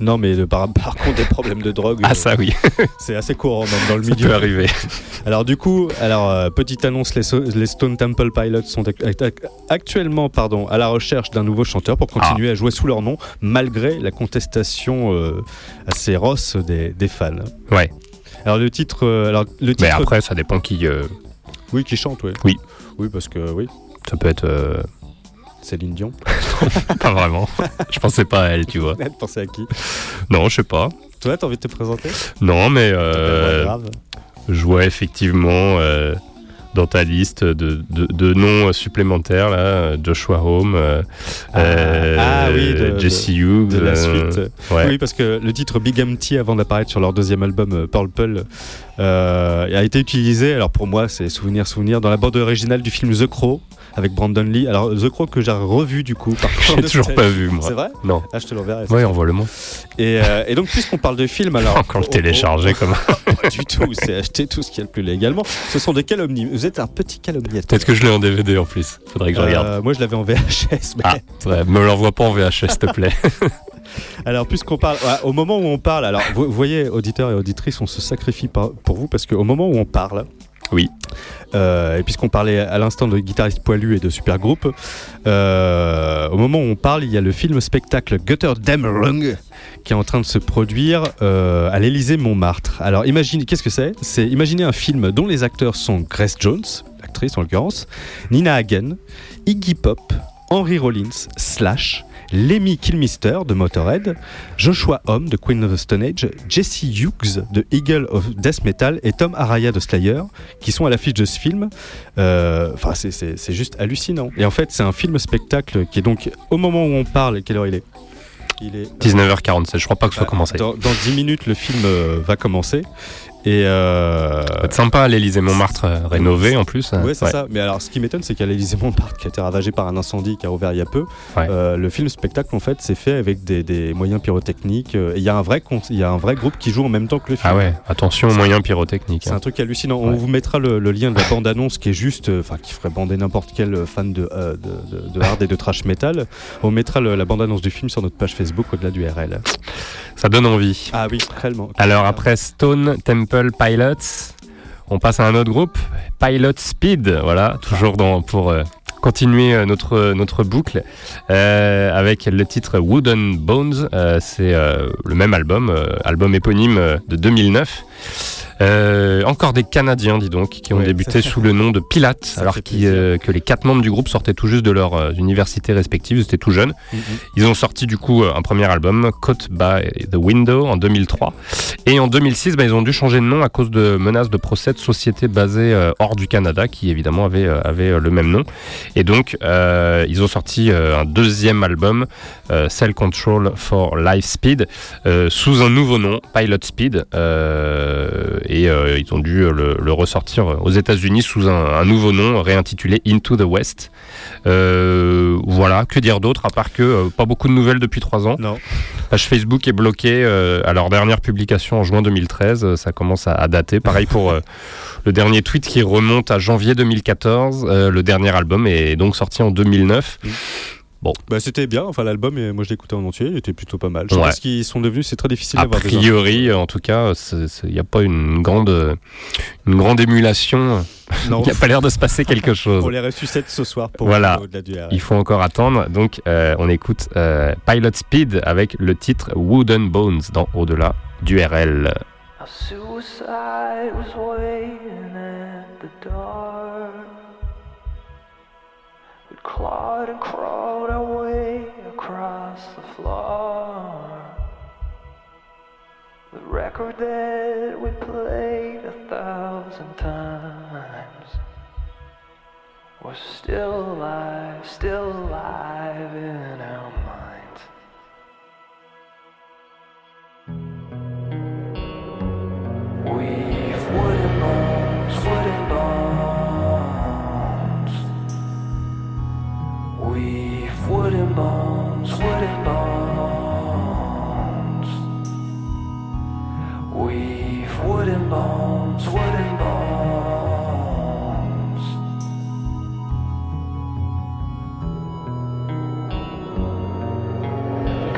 Non, mais [laughs] par, contre, des problèmes de drogue. Ah, ça oui. [laughs] c'est assez courant dans, le milieu. Ça peut arriver. [laughs] Alors, du coup, alors, euh, petite annonce les, Stone Temple Pilots sont actuellement pardon, à la recherche d'un nouveau chanteur pour continuer ah. à jouer sous leur nom, malgré la contestation euh, assez rosse des, fans. Ouais. Alors, le titre. Euh, alors, le titre... Mais après, ça dépend qui. Oui, qui chante, oui. Oui. Oui, parce que, oui. Ça peut être. Céline Dion [laughs] Pas vraiment. Je pensais pas à elle, tu vois. Tu pensais à qui? Non, je sais pas. Toi, t'as envie de te présenter? Non, mais. Euh, je vois effectivement. Euh, dans ta liste de, de, noms supplémentaires, là, Joshua Home, euh, ah, ah oui, Jesse Hughes. De la suite. Oui, parce que le titre Big Empty, avant d'apparaître sur leur deuxième album Purple, a été utilisé, alors pour moi, c'est souvenir, souvenir, dans la bande originale du film The Crow avec Brandon Lee. Alors, The Crow que j'ai revu du coup. [laughs] J'ai toujours pas vu, moi. C'est vrai Non. Ah, je te l'enverrai. Oui, envoie-le-moi. Et, euh, et, donc, puisqu'on parle de films, alors. [laughs] Encore le télécharger comme. pas du tout, c'est acheter tout ce qu'il y a le plus légalement. Ce sont des calomnies. Vous êtes un petit calomniateur. Peut-être que je l'ai en DVD en plus. Faudrait que je regarde. Euh, moi, je l'avais en VHS. Mais... Ah, ouais, me l'envoie pas en VHS, s'il te plaît. [laughs] Alors, puisqu'on parle, au moment où on parle, alors vous, voyez, auditeurs et auditrices, on se sacrifie pour vous parce qu'au moment où on parle, Oui. et puisqu'on parlait à l'instant de guitariste poilu et de super groupe, au moment où on parle, il y a le film spectacle Gutter Dämmerung qui est en train de se produire à l'Élysée Montmartre. Alors imaginez, qu'est-ce que c'est? C'est imaginer un film dont les acteurs sont Grace Jones, l'actrice en l'occurrence, Nina Hagen, Iggy Pop, Henry Rollins, Slash, Lemmy Kilmister de Motorhead, Joshua Homme de Queen of the Stone Age, Jesse Hughes de Eagle of Death Metal et Tom Araya de Slayer qui sont à l'affiche de ce film. Euh, enfin, c'est juste hallucinant. Et en fait, c'est un film-spectacle qui est donc, au moment où on parle, quelle heure il est? Il est 19h47, je crois pas que ce soit bah, commencé. Dans, dans 10 minutes, le film euh, va commencer. Et euh... être sympa l'Elysée Montmartre euh, rénové en plus. Ouais, c'est ça. Mais alors, ce qui m'étonne, c'est qu'à l'Elysée Montmartre, qui a été ravagé par un incendie qui a ouvert il y a peu, euh, le film spectacle en fait, c'est fait avec des, moyens pyrotechniques. Euh, il y a un vrai il y a un vrai groupe qui joue en même temps que le film. Ah ouais, attention aux moyens pyrotechniques. C'est un truc hallucinant. On vous mettra le, lien de la bande annonce qui est juste, enfin, qui ferait bander n'importe quel fan de, de, hard et de trash metal. On mettra la bande annonce du film sur notre page Facebook au-delà du RL. Ça donne envie. Ah oui, réellement. Alors après Stone Temple Pilots, on passe à un autre groupe, Pilot Speed, voilà, toujours dans, pour euh, continuer euh, notre, notre boucle euh, avec le titre Wooden Bones. c'est le même album, album éponyme de 2009. Euh, encore des Canadiens, dis donc, qui ont débuté sous le nom de Pilates, alors euh, que les quatre membres du groupe sortaient tout juste de leur euh, université respective, ils étaient tout jeunes. Mm-hmm. Ils ont sorti du coup un premier album, Caught by the Window, en 2003. Et en 2006, bah, ils ont dû changer de nom à cause de menaces de procès de sociétés basées hors du Canada, qui évidemment avaient, avaient le même nom. Et donc, ils ont sorti un deuxième album, Cell Control for Life Speed, sous un nouveau nom, Pilot Speed et euh, ils ont dû le, ressortir aux États-Unis sous un, nouveau nom réintitulé Into the West. Euh, voilà, que dire d'autre à part que euh, pas beaucoup de nouvelles depuis trois ans. Non. Page Facebook est bloquée à leur dernière publication en juin 2013. Ça commence à, dater. Pareil pour [laughs] le dernier tweet qui remonte à janvier 2014. le dernier album est donc sorti en 2009. Bon. Bah, c'était bien, enfin l'album, moi je l'écoutais en entier, il était plutôt pas mal. Je pense qu'ils sont devenus, c'est très difficile d'avoir A priori, en tout cas, il n'y a pas une grande, une grande émulation. [laughs] Il n'y a pas l'air de se passer quelque chose. on les ressuscite ce soir pour voilà. au-delà du Il faut encore attendre. Donc euh, on écoute euh, Pilot Speed avec le titre Wooden Bones dans Au-delà du RL. Clawed and crawled our way across the floor. The record that we played a thousand times was still alive, still alive in our minds. We've bones, wooden bones. We've wooden bones, wooden bones.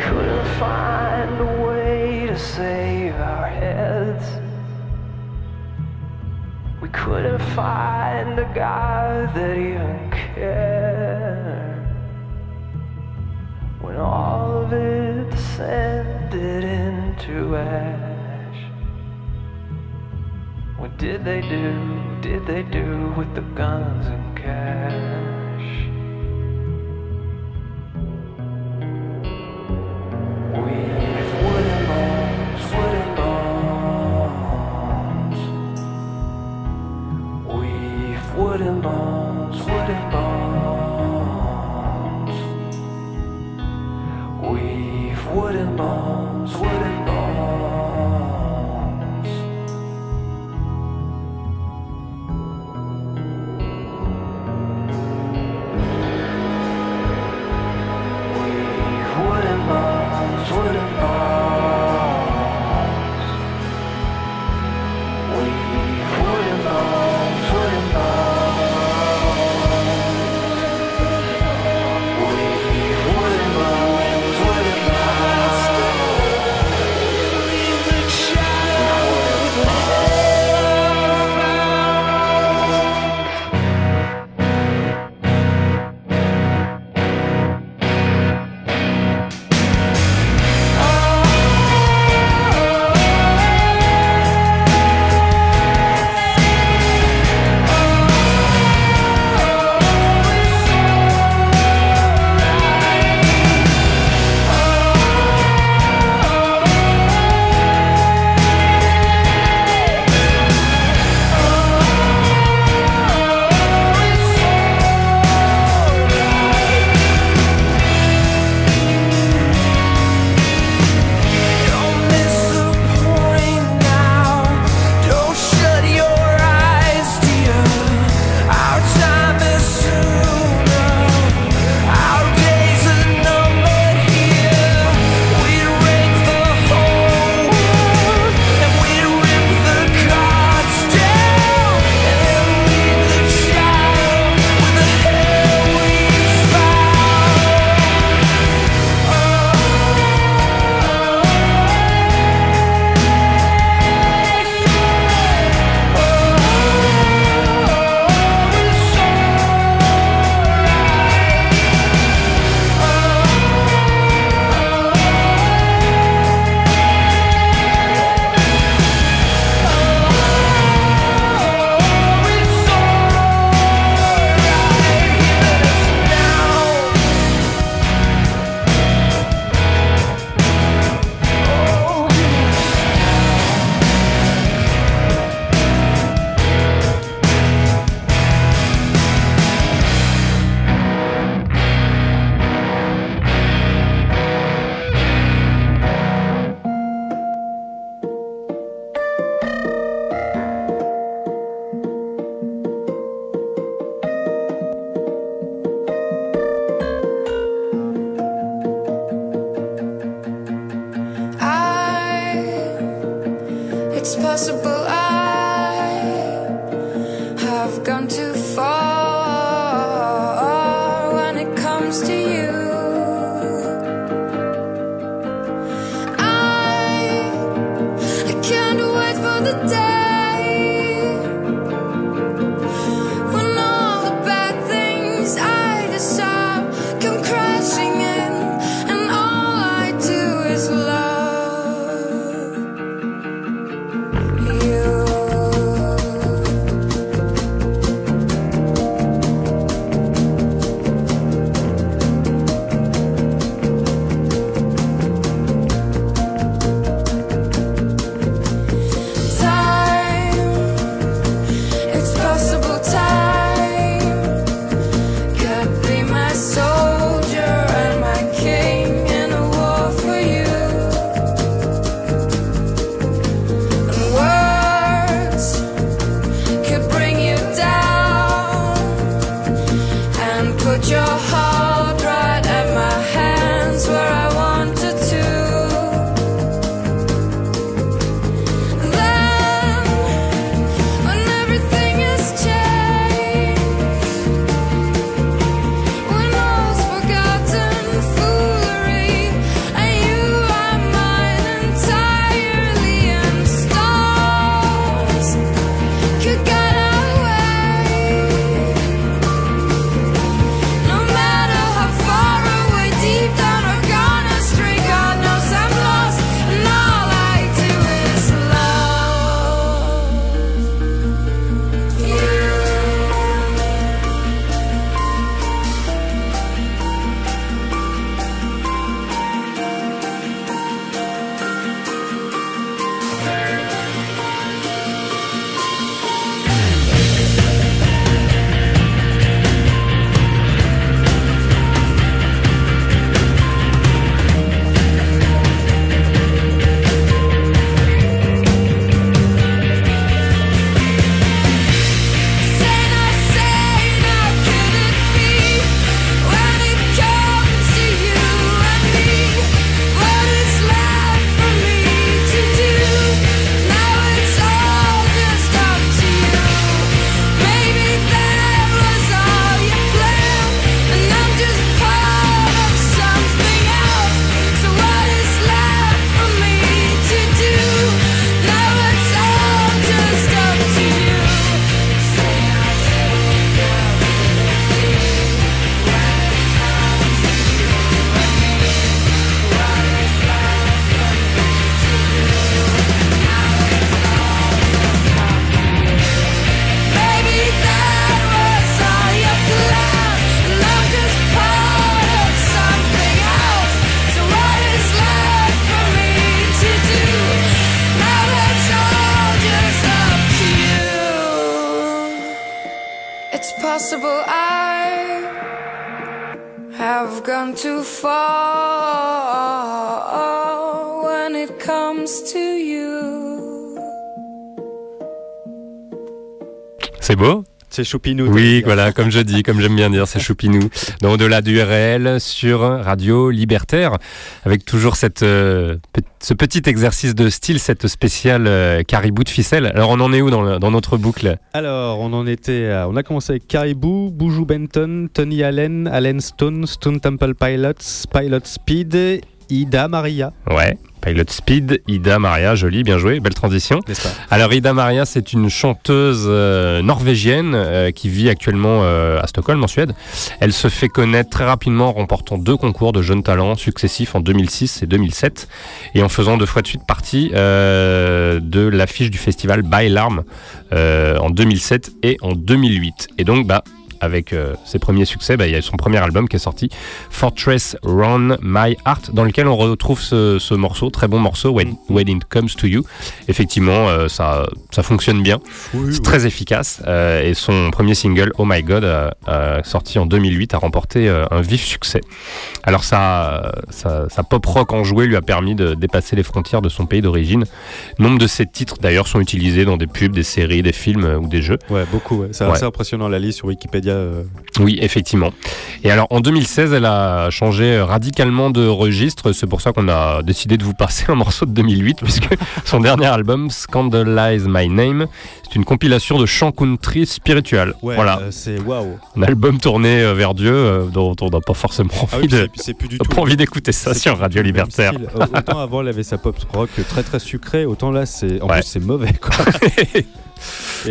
Couldn't find a way to save our heads. We couldn't find a guy that even cared when all of it descended into ash. What did they do? Did they do with the guns and cash? We've c'est Choupinou. Oui, voilà, comme je dis, comme j'aime bien dire, c'est Choupinou. Donc au-delà du RL sur Radio Libertaire, avec toujours cette, euh, ce petit exercice de style, cette spéciale euh, caribou de ficelle. Alors on en est où dans, dans, notre boucle? Alors on en était, on a commencé avec Caribou, Boujou Benton, Tony Allen, Allen Stone, Stone Temple Pilots, Pilot Speed, Ida Maria. Ouais. Pilot Speed, Ida Maria, jolie, bien joué, belle transition. Alors Ida Maria, c'est une chanteuse euh, norvégienne euh, qui vit actuellement euh, à Stockholm, en Suède. Elle se fait connaître très rapidement en remportant deux concours de jeunes talents successifs en 2006 et 2007 et en faisant deux fois de suite partie de l'affiche du festival By Larm en 2007 et en 2008. Et donc, bah, avec euh, ses premiers succès, bah, il y a son premier album qui est sorti, Fortress Run My Heart, dans lequel on retrouve ce, morceau, très bon morceau, When, It Comes to You. Effectivement, euh, ça, ça fonctionne bien, c'est très efficace, euh, et son premier single, Oh My God, sorti en 2008, a remporté un vif succès. Alors ça, pop rock enjoué lui a permis de dépasser les frontières de son pays d'origine. Nombre de ses titres d'ailleurs sont utilisés dans des pubs, des séries, des films ou des jeux. Ouais, beaucoup. C'est assez impressionnant la liste sur Wikipédia Euh. Oui, effectivement. Et alors en 2016, elle a changé radicalement de registre. C'est pour ça qu'on a décidé de vous passer un morceau de 2008, puisque [laughs] son dernier album, Scandalize My Name, c'est une compilation de chants country spirituels. voilà. Euh, c'est waouh. Un album tourné euh, vers Dieu, euh, dont on n'a pas forcément ah envie de. [laughs] pas envie d'écouter ça sur Radio Libertaire. autant avant, elle avait sa pop rock très très sucrée, autant là, c'est en plus c'est mauvais quoi. [laughs]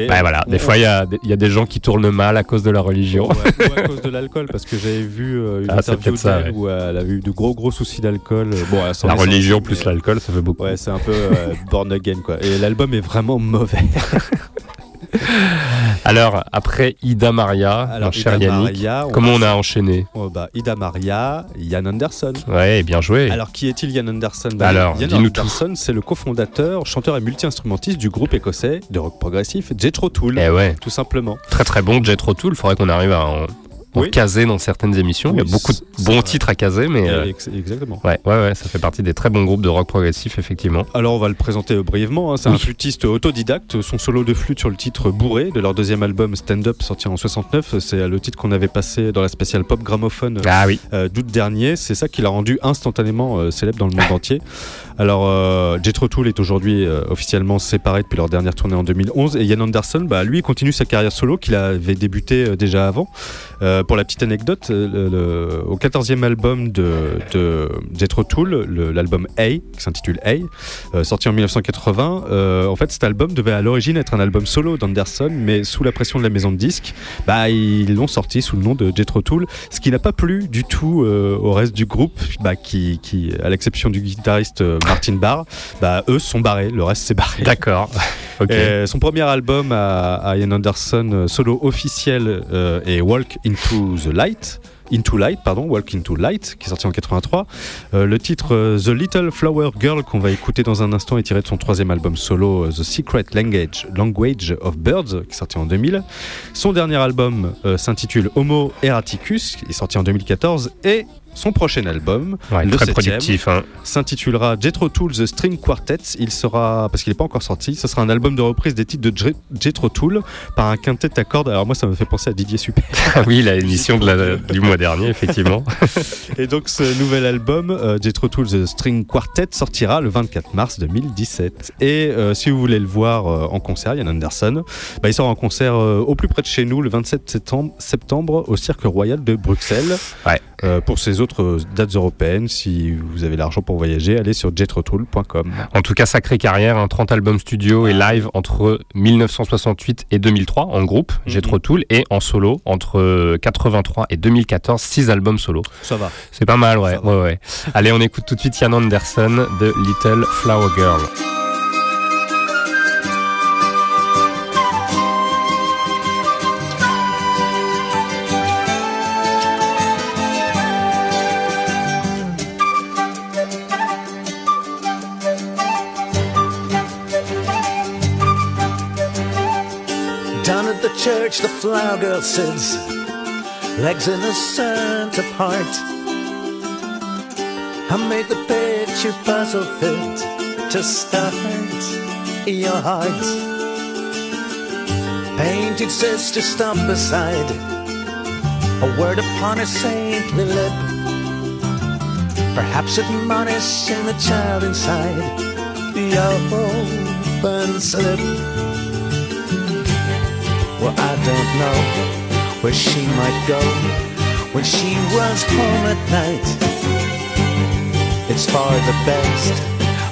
bah, voilà, des fois il y, y, a des gens qui tournent mal à cause de la religion. ou à cause de l'alcool, parce que j'avais vu euh, une ah, interview ça, où elle a eu de gros gros soucis d'alcool. Bon, la religion plus l'alcool, ça fait beaucoup. Ouais, c'est un peu euh, born again quoi. Et l'album est vraiment mauvais. [laughs] [laughs] Alors, après Ida Maria, Alors, cher Yannick, comment on a enchaîné? Oh, bah, Ida Maria, Yann Anderson. Ouais, bien joué. Alors, qui est-il Yann Anderson? Bah, Alors, Yann Anderson, c'est le cofondateur, chanteur et multi-instrumentiste du groupe écossais de rock progressif Jethro Tull. Eh ouais. Tout simplement. Très très bon Jethro Tull, il faudrait qu'on arrive à en oui. caser dans certaines émissions. Il y a beaucoup de bons titres à caser, mais. Euh, exactement. Ouais, ouais, ouais, ça fait partie des très bons groupes de rock progressif, effectivement. Alors, on va le présenter brièvement. Hein. C'est un flûtiste autodidacte. Son solo de flûte sur le titre Bourré de leur deuxième album Stand Up, sorti en 69. C'est le titre qu'on avait passé dans la spéciale Pop Gramophone ah, oui. Euh, d'août dernier. C'est ça qui l'a rendu instantanément euh, célèbre dans le monde [laughs] entier. Alors, euh, Jethro est aujourd'hui euh, officiellement séparé depuis leur dernière tournée en 2011 et Ian Anderson, bah, lui, continue sa carrière solo qu'il avait débuté euh, déjà avant. pour la petite anecdote, au 14e album de, de Jethro l'album A, qui s'intitule A, sorti en 1980, en fait, cet album devait à l'origine être un album solo d'Anderson, mais sous la pression de la maison de disques, bah, ils l'ont sorti sous le nom de Jethro Tull, ce qui n'a pas plu du tout au reste du groupe, bah, qui, à l'exception du guitariste Martin Barr, bah, eux sont barrés, le reste c'est barré. D'accord. [laughs] son premier album à, Ian Anderson euh, solo officiel euh, est Walk into the Light. Into Light, pardon, Walk into Light, qui est sorti en 83. Euh, le titre The Little Flower Girl qu'on va écouter dans un instant est tiré de son troisième album solo The Secret Language, Language of Birds, qui est sorti en 2000. Son dernier album s'intitule Homo Eraticus, qui est sorti en 2014, et son prochain album, le très productif, hein. s'intitulera Jetro Tool The String Quartet. Il sera, parce qu'il n'est pas encore sorti, ce sera un album de reprise des titres de Jetro Tool par un quintet à cordes. Alors moi, ça me fait penser à Didier Super. Ah oui, la émission du mois dernier, effectivement. [laughs] Et donc ce nouvel album, euh, Jetro Tool The String Quartet, sortira le 24 mars 2017. Et euh, si vous voulez le voir euh, en concert, Yann Anderson, bah, il sera en concert au plus près de chez nous le 27 septembre, septembre au Cirque Royal de Bruxelles. Ouais. pour ses autres dates européennes. Si vous avez l'argent pour voyager, allez sur jetrotool.com. En tout cas, sacrée carrière, un 30 albums studio et live entre 1968 et 2003 en groupe, mm et en solo entre 83 et 2014, 6 albums solo. Ça va. C'est pas mal, ouais. ouais, ouais. allez, on écoute tout de suite Ian Anderson de Little Flower Girl. Church, the flower girl sits, legs in the center part. I made the picture puzzle fit to start your heart. Painted sister, stop beside a word upon a saintly lip. Perhaps admonishing the child inside the open slip. Well, I don't know where she might go when she runs home at night. It's for the best,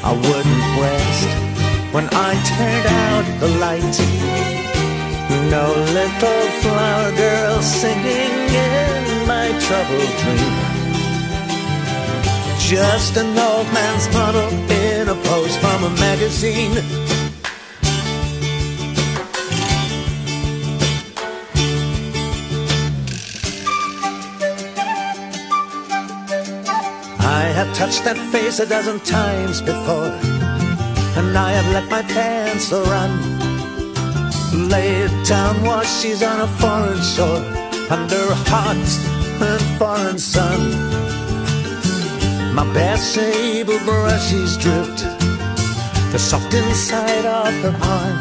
I wouldn't rest when I turned out the light. No little flower girl singing in my troubled dream. Just an old man's model in a pose from a magazine. Have touched that face a dozen times before, and I have let my pencil run. Lay it down while she's on a foreign shore, under a hot and foreign sun. My bare sable brushes drift, the soft inside of her arm.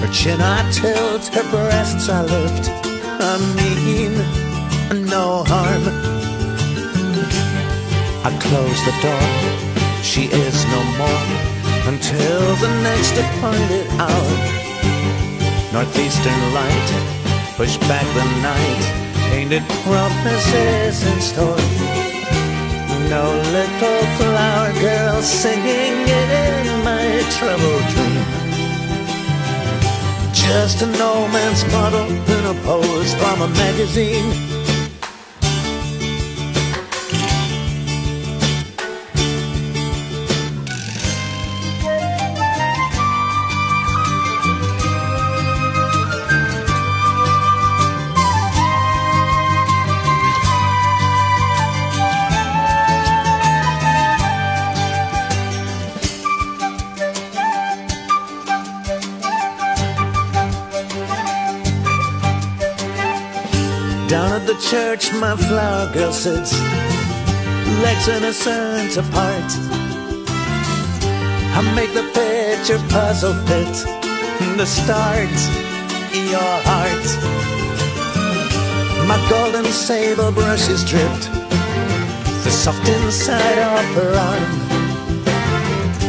Her chin I tilt, her breasts I lift I mean no harm. I close the door, she is no more until the next appointed hour. Northeastern light, push back the night, painted promises in store. No little flower girl singing in my troubled dream. Just an old man's model in a pose from a magazine. Church, my flower girl sits, legs in a cent apart. I make the picture puzzle fit, the start, your heart. My golden sable brushes dripped, the soft inside of her arm.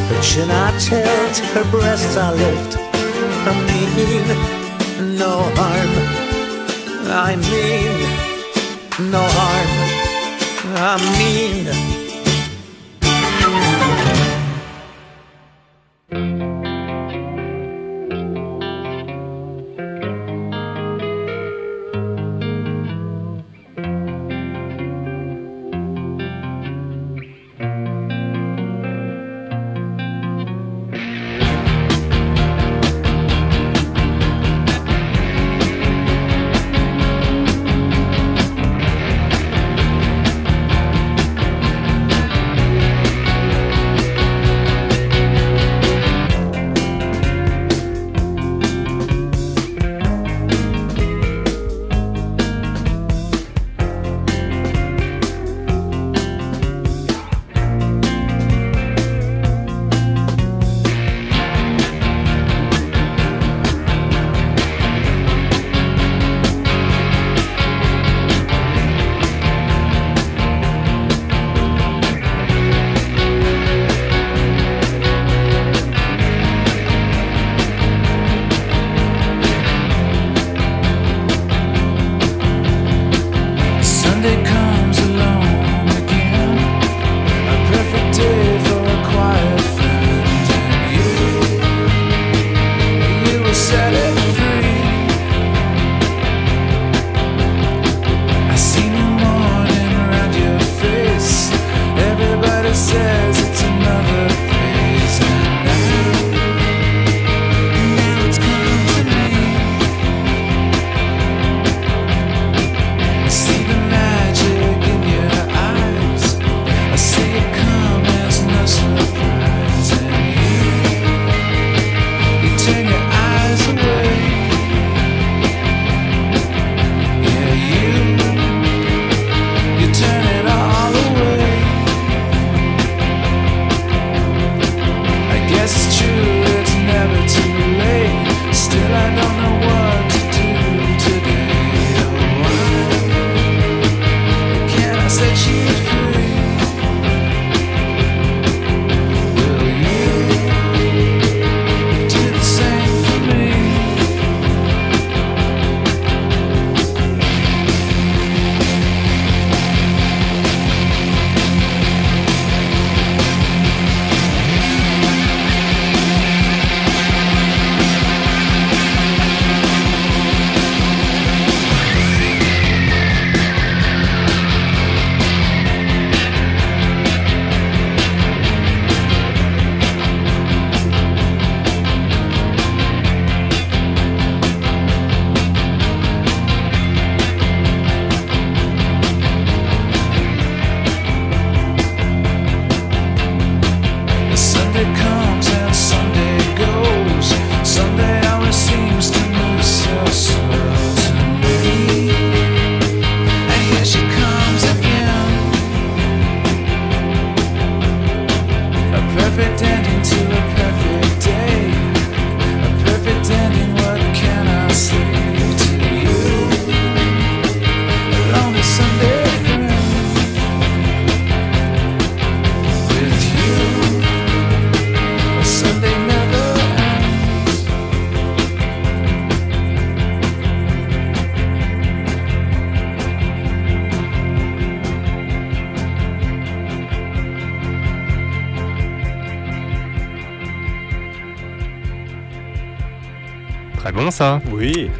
Her chin I tilt, her breasts I lift. I mean no harm. I mean no harm. I mean,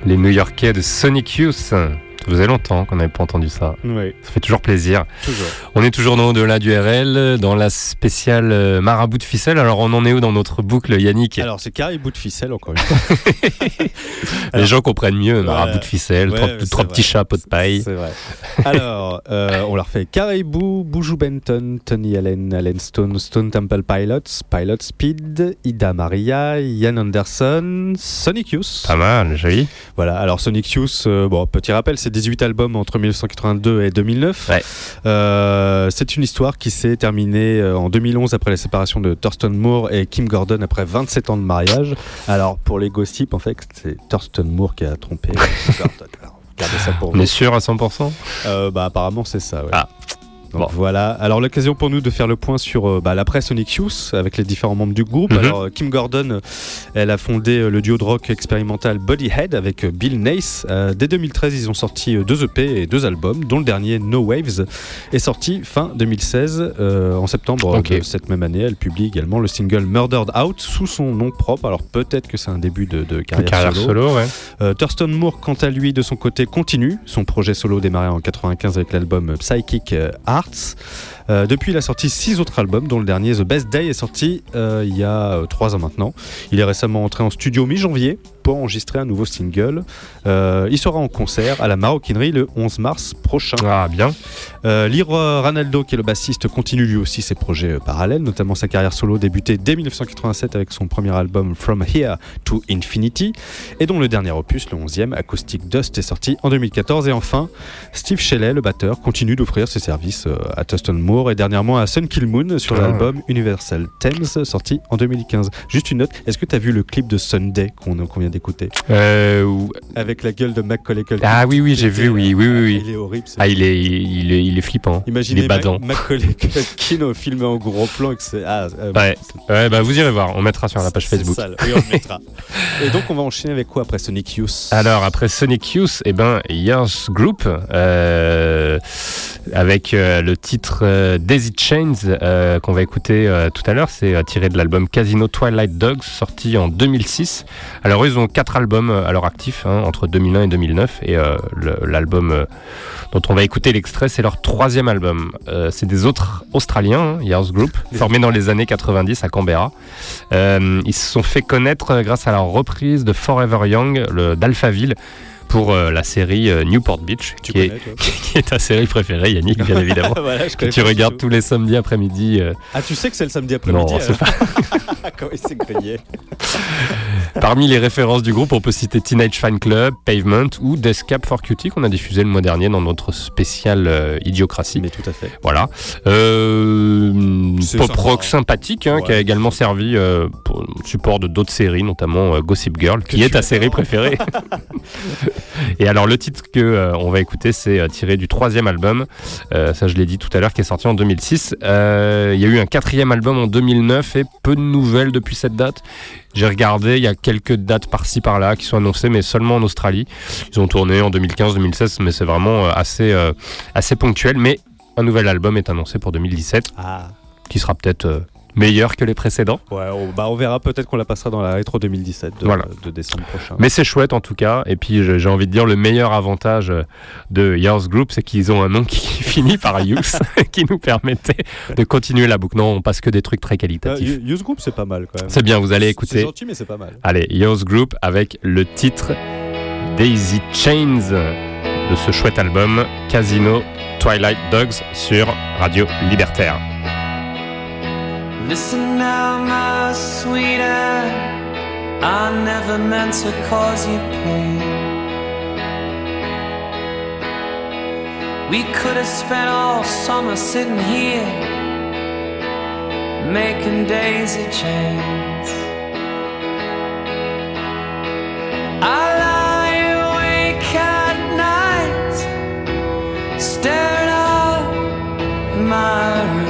Les New Yorkais de Sonic Youth. Ça faisait longtemps qu'on n'avait pas entendu ça. Oui. Ça fait toujours plaisir. Toujours. On est toujours dans Au-delà du RL, dans la spéciale euh, Marabout de ficelle. Alors on en est où dans notre boucle, Yannick? Alors c'est caribou de ficelle encore une [laughs] fois. Les gens comprennent mieux Marabout de ficelle, Ouais, trois, trois petits chats, pot de paille. C'est vrai. Alors, euh, on leur fait Caribou, Boujou Benton, Tony Allen, Allen Stone, Stone Temple Pilots, Pilot Speed, Ida Maria, Ian Anderson, Sonic Youth. Pas mal, joli. Voilà, alors Sonic Youth, euh, bon, petit rappel, c'est 18 albums entre 1982 et 2009. Ouais. Euh, c'est une histoire qui s'est terminée euh, en 2011 après la séparation de Thurston Moore et Kim Gordon après 27 ans de mariage. Alors, pour les gossips, en fait, c'est Thurston Moore qui a trompé Kim Gordon. Alors, [laughs] gardez ça pour On vous. est sûr à 100% Euh, bah, apparemment, c'est ça. ouais. Ah. Donc Bon. voilà. Alors l'occasion pour nous de faire le point sur euh, bah, l'après Sonic Youth avec les différents membres du groupe. Mhm. Alors euh, Kim Gordon, euh, elle a fondé euh, le duo de rock expérimental Bodyhead avec Bill Nace. Euh, dès 2013, ils ont sorti deux EP et deux albums, dont le dernier No Waves est sorti fin 2016. Euh, en septembre de cette même année, elle publie également le single Murdered Out sous son nom propre. Alors peut-être que c'est un début de, de carrière, Carrière solo, ouais. euh, Thurston Moore, quant à lui, de son côté, continue. Son projet solo démarré en 95 avec l'album Psychic euh, Euh, depuis, il a sorti six autres albums, dont le dernier The Best Day est sorti euh, il y a euh, trois ans maintenant. Il est récemment entré en studio mi-janvier pour enregistrer un nouveau single. Euh, il sera en concert à la Maroquinerie le 11 mars prochain. Ah, bien. Euh, Leroy Ranaldo, qui est le bassiste, continue lui aussi ses projets euh, parallèles, notamment sa carrière solo débutée dès 1987 avec son premier album From Here to Infinity, et dont le dernier opus, le 11e, Acoustic Dust, est sorti en 2014. Et enfin, Steve Shelley, le batteur, continue d'offrir ses services à Tuston Moore et dernièrement à Sun Kill Moon sur Ah. l'album Universal Thames, sorti en 2015. Juste une note, est-ce que tu as vu le clip de Sunday qu'on qu'on vient d'écouter Euh, ou- Avec la gueule de Macaulay Culkin Ah oui, oui, j'ai vu, oui, oui, oui, oui. Il est horrible. Ah, il est, il est, il est flippant. Imaginez il est badant. Ma- Macaulay Culkin au filmé en gros plan que c'est ah, euh, Ouais. Ouais, bah vous irez voir, on mettra sur la page Facebook. sale. Oui, on le mettra. et donc on va enchaîner avec quoi après Sonic Youth? Alors après Sonic Youth, eh ben Years Group euh, avec le titre Daisy Chains qu'on va écouter tout à l'heure, c'est tiré de l'album Casino Twilight Dogs sorti en 2006. Alors ils ont quatre albums euh, à leur actif hein, entre 2001 et 2009 et euh, l'album euh, dont on va écouter l'extrait, c'est leur troisième album. Euh, c'est des autres Australiens, hein, Years Group, formés dans les années 90 à Canberra. Ils se sont fait connaître grâce à leur reprise de Forever Young le- d'Alphaville pour euh, la série euh, Newport Beach, qui est, connais toi [laughs] qui est ta série préférée, Yannick, bien [laughs] évidemment. Voilà, que tu pas regardes tous les samedis après-midi. euh, Ah, tu sais que c'est le samedi après-midi Non, c'est alors [laughs] Comment il s'est grillé Parmi les références du groupe, on peut citer Teenage Fan Club, Pavement ou Death Cab for Cutie qu'on a diffusé le mois dernier dans notre spécial Idiocratie. Mais tout à fait. Voilà. Pop rock sympathique hein, Ouais. qui a également servi pour le support de d'autres séries, notamment Gossip Girl, qui est ta série préférée. Et alors le titre que euh, on va écouter, c'est euh, tiré du troisième album. Euh, ça, je l'ai dit tout à l'heure, qui est sorti en 2006. Euh, Il y a eu un quatrième album en 2009 et peu de nouvelles depuis cette date. J'ai regardé, il y a quelques dates par-ci par-là qui sont annoncées, mais seulement en Australie. Ils ont tourné en 2015-2016, mais c'est vraiment assez, assez ponctuel. Mais un nouvel album est annoncé pour 2017, Ah, qui sera peut-être meilleur que les précédents. ouais, on, bah, on verra peut-être qu'on la passera dans la rétro 2017 de, Voilà. de décembre prochain. Mais c'est chouette en tout cas. Et puis j'ai envie de dire le meilleur avantage euh, de Yours Group, c'est qu'ils ont un nom qui [laughs] finit par Youth, [laughs] qui nous permettait de continuer la boucle. Non, on passe que des trucs très Euh, qualitatifs. You- Youth Group, c'est pas mal quand même. C'est bien, vous allez C'est écouter. gentil, mais c'est pas mal. Allez, Yours Group avec le titre Daisy Chains de ce chouette album Casino Twilight Dogs sur Radio Libertaire. Listen now, my sweetheart. I never meant to cause you pain. We could have spent all summer sitting here making daisy chains. I lie awake at night, staring up my room.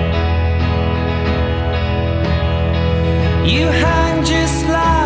You hang just like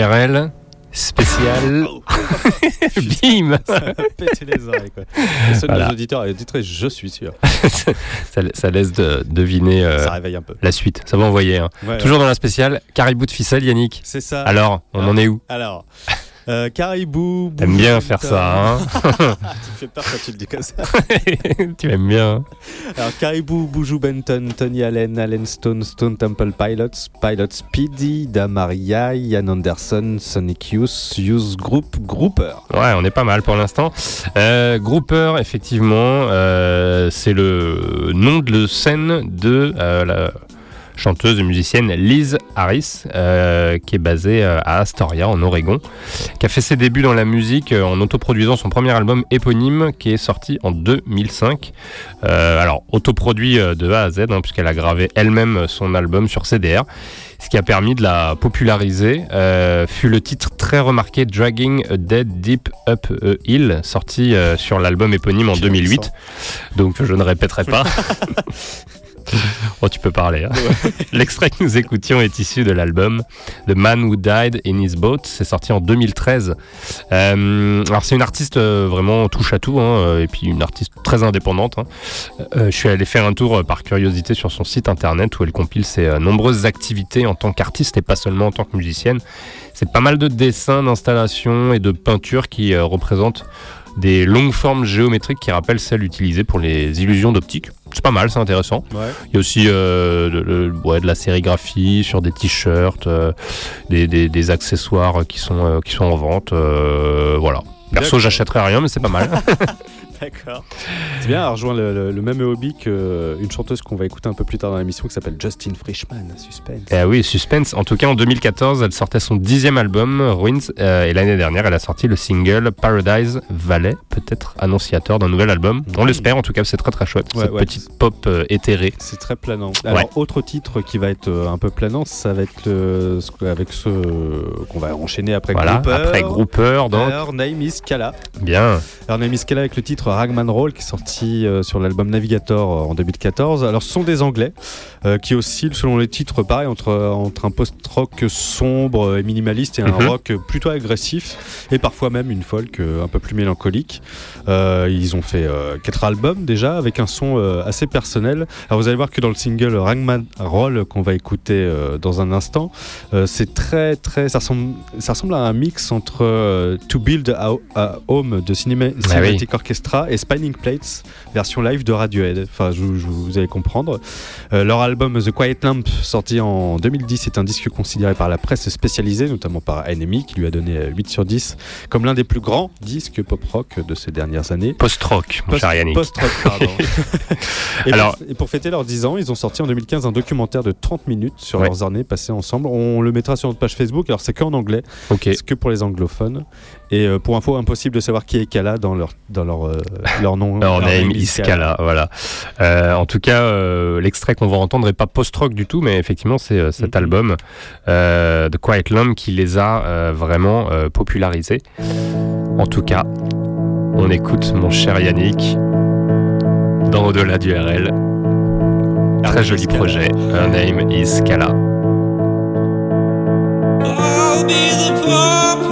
IRL spécial. [laughs] Bim Ça a pété les oreilles. Quoi. Seuls voilà. nos auditeurs et auditrices, je suis sûr. [laughs] ça, ça, laisse de, deviner euh, ça réveille un peu. la suite. Ça va envoyer. Hein. Ouais, Toujours ouais. dans la spéciale, caribou de ficelle, Yannick. C'est ça. Alors, on alors, en est où? Alors. Euh, Caribou. T'aimes bien faire ça, hein [laughs] Tu fais peur quand tu le dis comme ça. [laughs] tu aimes bien. Alors, Caribou, Boujou Benton, Tony Allen, Allen Stone, Stone Temple Pilots, Pilots Speedy, Damaria, Ian Anderson, Sonic Youth, Youth Group, Grouper. Ouais, on est pas mal pour l'instant. Euh, Grouper, effectivement, euh, c'est le nom de scène de euh, la chanteuse et musicienne Liz Harris, euh, qui est basée euh, à Astoria, en Oregon, qui a fait ses débuts dans la musique euh, en autoproduisant son premier album éponyme, qui est sorti en 2005. Euh, alors, autoproduit de A à Z, hein, puisqu'elle a gravé elle-même son album sur CDR. Ce qui a permis de la populariser fut le titre très remarqué Dragging a Dead Deep Up a Hill, sorti sur l'album éponyme en 2008. Donc je ne répéterai pas. [laughs] [laughs] Oh, tu peux parler. Hein. [laughs] L'extrait que nous écoutions est issu de l'album The Man Who Died in His Boat. C'est sorti en 2013. Euh, alors, c'est une artiste euh, vraiment touche à tout, hein, euh, et puis une artiste très indépendante. Hein. Je suis allé faire un tour par curiosité sur son site internet où elle compile ses nombreuses activités en tant qu'artiste et pas seulement en tant que musicienne. C'est pas mal de dessins, d'installations et de peintures qui représentent des longues formes géométriques qui rappellent celles utilisées pour les illusions d'optique c'est pas mal, c'est intéressant. Il y a aussi euh, de, ouais, de, la sérigraphie sur des t-shirts, euh, des, des, accessoires qui sont, euh, qui sont en vente. voilà. Perso, j'achèterai rien, mais c'est pas mal. [laughs] D'accord. C'est bien, elle rejoint le, même hobby qu'une chanteuse qu'on va écouter un peu plus tard dans l'émission qui s'appelle Justin Frischman, Suspense. Eh oui, Suspense. En tout cas, en 2014, elle sortait son dixième album, Ruins, euh, et l'année dernière, elle a sorti le single Paradise Valley, peut-être annonciateur d'un nouvel album. On l'espère, en tout cas, c'est très très chouette. Cette petite pop euh, éthérée. C'est très planant. Alors, autre titre qui va être euh, un peu planant, ça va être avec ce qu'on va enchaîner après voilà, Grouper. Après Grouper, donc. Name is Kala. Bien. Her Name is Kala avec le titre Ragman Roll qui est sorti euh, sur l'album Navigator euh, en 2014. Alors ce sont des Anglais euh, qui oscillent selon les titres, pareil, entre, entre un post-rock sombre et minimaliste et un mhm. rock plutôt agressif et parfois même une folk un peu plus mélancolique. ils ont fait quatre albums déjà avec un son assez personnel. Alors vous allez voir que dans le single Ragman Roll qu'on va écouter dans un instant, c'est très très ça ressemble ça ressemble à un mix entre To Build a, Home de ah Cinematic. Orchestra et Spinning Plates, version live de Radiohead. Enfin, vous allez comprendre. Euh, leur album The Quiet Lamp, sorti en 2010, est un disque considéré par la presse spécialisée, notamment par NME, qui lui a donné 8 sur 10, comme l'un des plus grands disques pop-rock de ces dernières années. Post-rock, Post, cher Yannick. Post-rock, pardon. [laughs] et, pour, fêter leurs 10 ans, ils ont sorti en 2015 un documentaire de 30 minutes sur leurs années passées ensemble. On le mettra sur notre page Facebook. Alors, c'est qu'en anglais. Okay. C'est que pour les anglophones. Et euh, pour info, impossible de savoir qui est Kala dans leur, dans leur euh, euh, leur nom. Hein. leur Iskala, voilà. Euh, en tout cas, euh, l'extrait qu'on va entendre n'est pas post-rock du tout, mais effectivement, c'est cet mm-hmm. album de Quiet Lumb qui les a vraiment popularisés. En tout cas, on écoute mon cher Yannick dans Au-delà du RL. Très joli projet, Her Name Iskala. I'll be the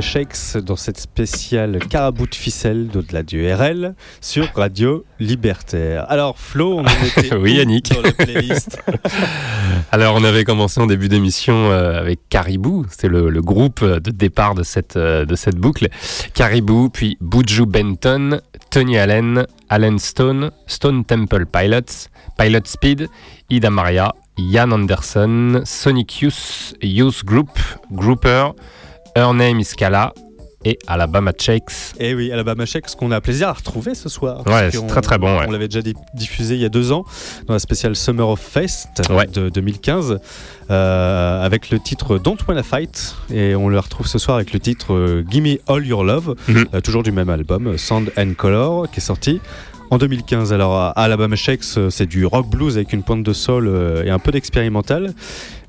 Shakes dans cette spéciale Carabou de ficelle d'au-delà du RL sur Radio Libertaire. Alors Flo, on en [laughs] était Oui, Yannick. dans la playlist [laughs] Alors, on avait commencé en début d'émission euh, avec Caribou, c'était le, le groupe de départ de cette, euh, de cette boucle. Caribou, puis Buju Benton, Tony Allen, Allen Stone, Stone Temple Pilots, Pilot Speed, Ida Maria, Ian Anderson, Sonic Youth, Youth Group, Grouper, Her Name is Kala et Alabama Shakes. Eh oui, Alabama Shakes qu'on a plaisir à retrouver ce soir. Ouais, c'est très, très bon, ouais. On l'avait déjà di- diffusé il y a deux ans dans la spéciale Summer of Fest Ouais. de 2015 euh, avec le titre Don't Wanna Fight et on le retrouve ce soir avec le titre euh, Gimme All Your Love, Mhm. euh, toujours du même album Sound and Color qui est sorti en 2015. Alors Alabama Shakes, c'est du rock blues avec une pointe de sol et un peu d'expérimental.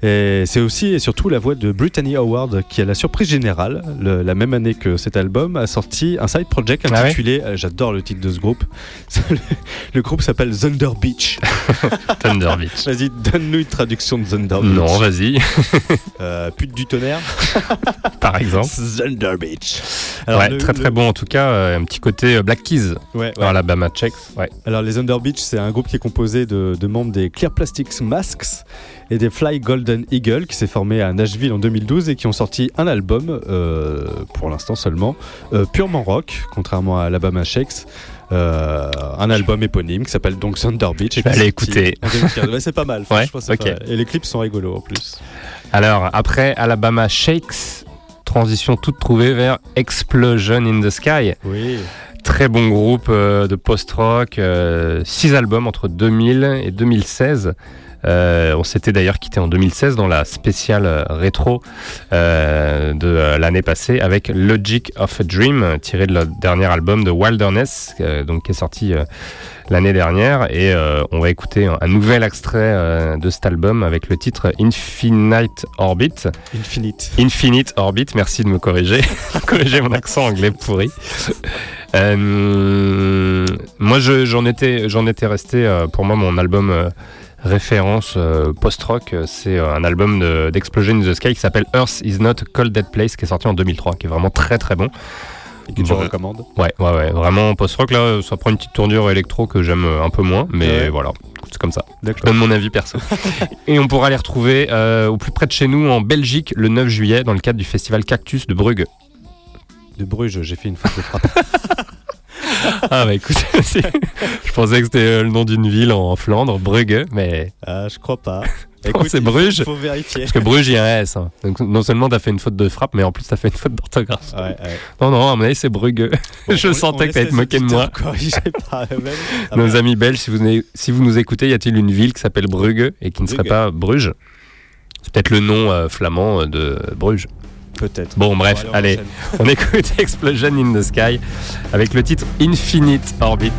Et c'est aussi et surtout la voix de Brittany Howard qui, à la surprise générale, le- la même année que cet album, a sorti un side project Ah ouais intitulé, euh, j'adore le titre de ce groupe, [laughs] le, le groupe s'appelle Thunder Beach. [laughs] Thunder Beach. Vas-y, donne-nous une traduction de Thunder Beach. Non, vas-y. [laughs] Euh, pute du tonnerre. par exemple. Thunder Beach. ouais, très très bon en tout cas, un petit côté Black Keys. Ouais, ouais. Alabama Checks. Ouais. Alors les Thunder Beach, c'est un groupe qui est composé de, de, membres des Clear Plastics Masks et des Fly Golden Eagle qui s'est formé à Nashville en 2012 et qui ont sorti un album, euh, pour l'instant seulement, euh, purement rock, contrairement à Alabama Shakes. Euh, un album éponyme qui s'appelle donc Thunder Beach. Et Allez écouter. c'est pas mal. [laughs] Ouais, okay. Et les clips sont rigolos en plus. Alors après Alabama Shakes, transition toute trouvée vers Explosion in the Sky. Oui. Très bon groupe de post-rock, euh, six albums entre 2000 et 2016. Euh, on s'était d'ailleurs quitté en 2016 dans la spéciale euh, rétro euh, de l'année passée avec Logic of a Dream, tiré de leur dernier album de Wilderness, donc qui est sorti l'année dernière. Et on va écouter un, nouvel extrait de cet album avec le titre Infinite Orbit. Infinite. Infinite Orbit, merci de me corriger. [laughs] corriger mon accent anglais pourri. moi, j'en étais, j'en étais resté, pour moi, mon album référence euh, post-rock. C'est euh, un album d'Explosion in the Sky qui s'appelle Earth is not a cold dead place qui est sorti en 2003, qui est vraiment très très bon. Et que tu recommandes Ouais, ouais, ouais. Vraiment post-rock là, ça prend une petite tournure électro que j'aime euh, un peu moins, mais voilà, c'est comme ça. Je donne mon avis perso. [laughs] Et on pourra les retrouver au plus près de chez nous en Belgique le 9 juillet dans le cadre du festival Cactus de Brugge. De Bruges, j'ai fait une faute de frappe. [laughs] ah bah écoute, [laughs] je pensais que c'était euh, le nom d'une ville en Flandre, Brugge, mais... Ah, je crois pas. [laughs] Écoute, c'est Bruges. Faut, vérifier. Parce que Bruges, il y a un S. Hein. Donc, non seulement t'as fait une faute de frappe, mais en plus t'as fait une faute d'orthographe. Ouais, ouais. Non, non, à mon avis, c'est Brugge. [laughs] je sentais que t'allais te moquer de moi. Pas Nos amis belges, si vous, si vous nous écoutez, y a-t-il une ville qui s'appelle Brugge et qui ne serait pas Bruges? C'est peut-être le nom euh, flamand de Bruges. Peut-être. Bon, bref, allez, on, on écoute [laughs] Explosion in the Sky avec le titre Infinite Orbit.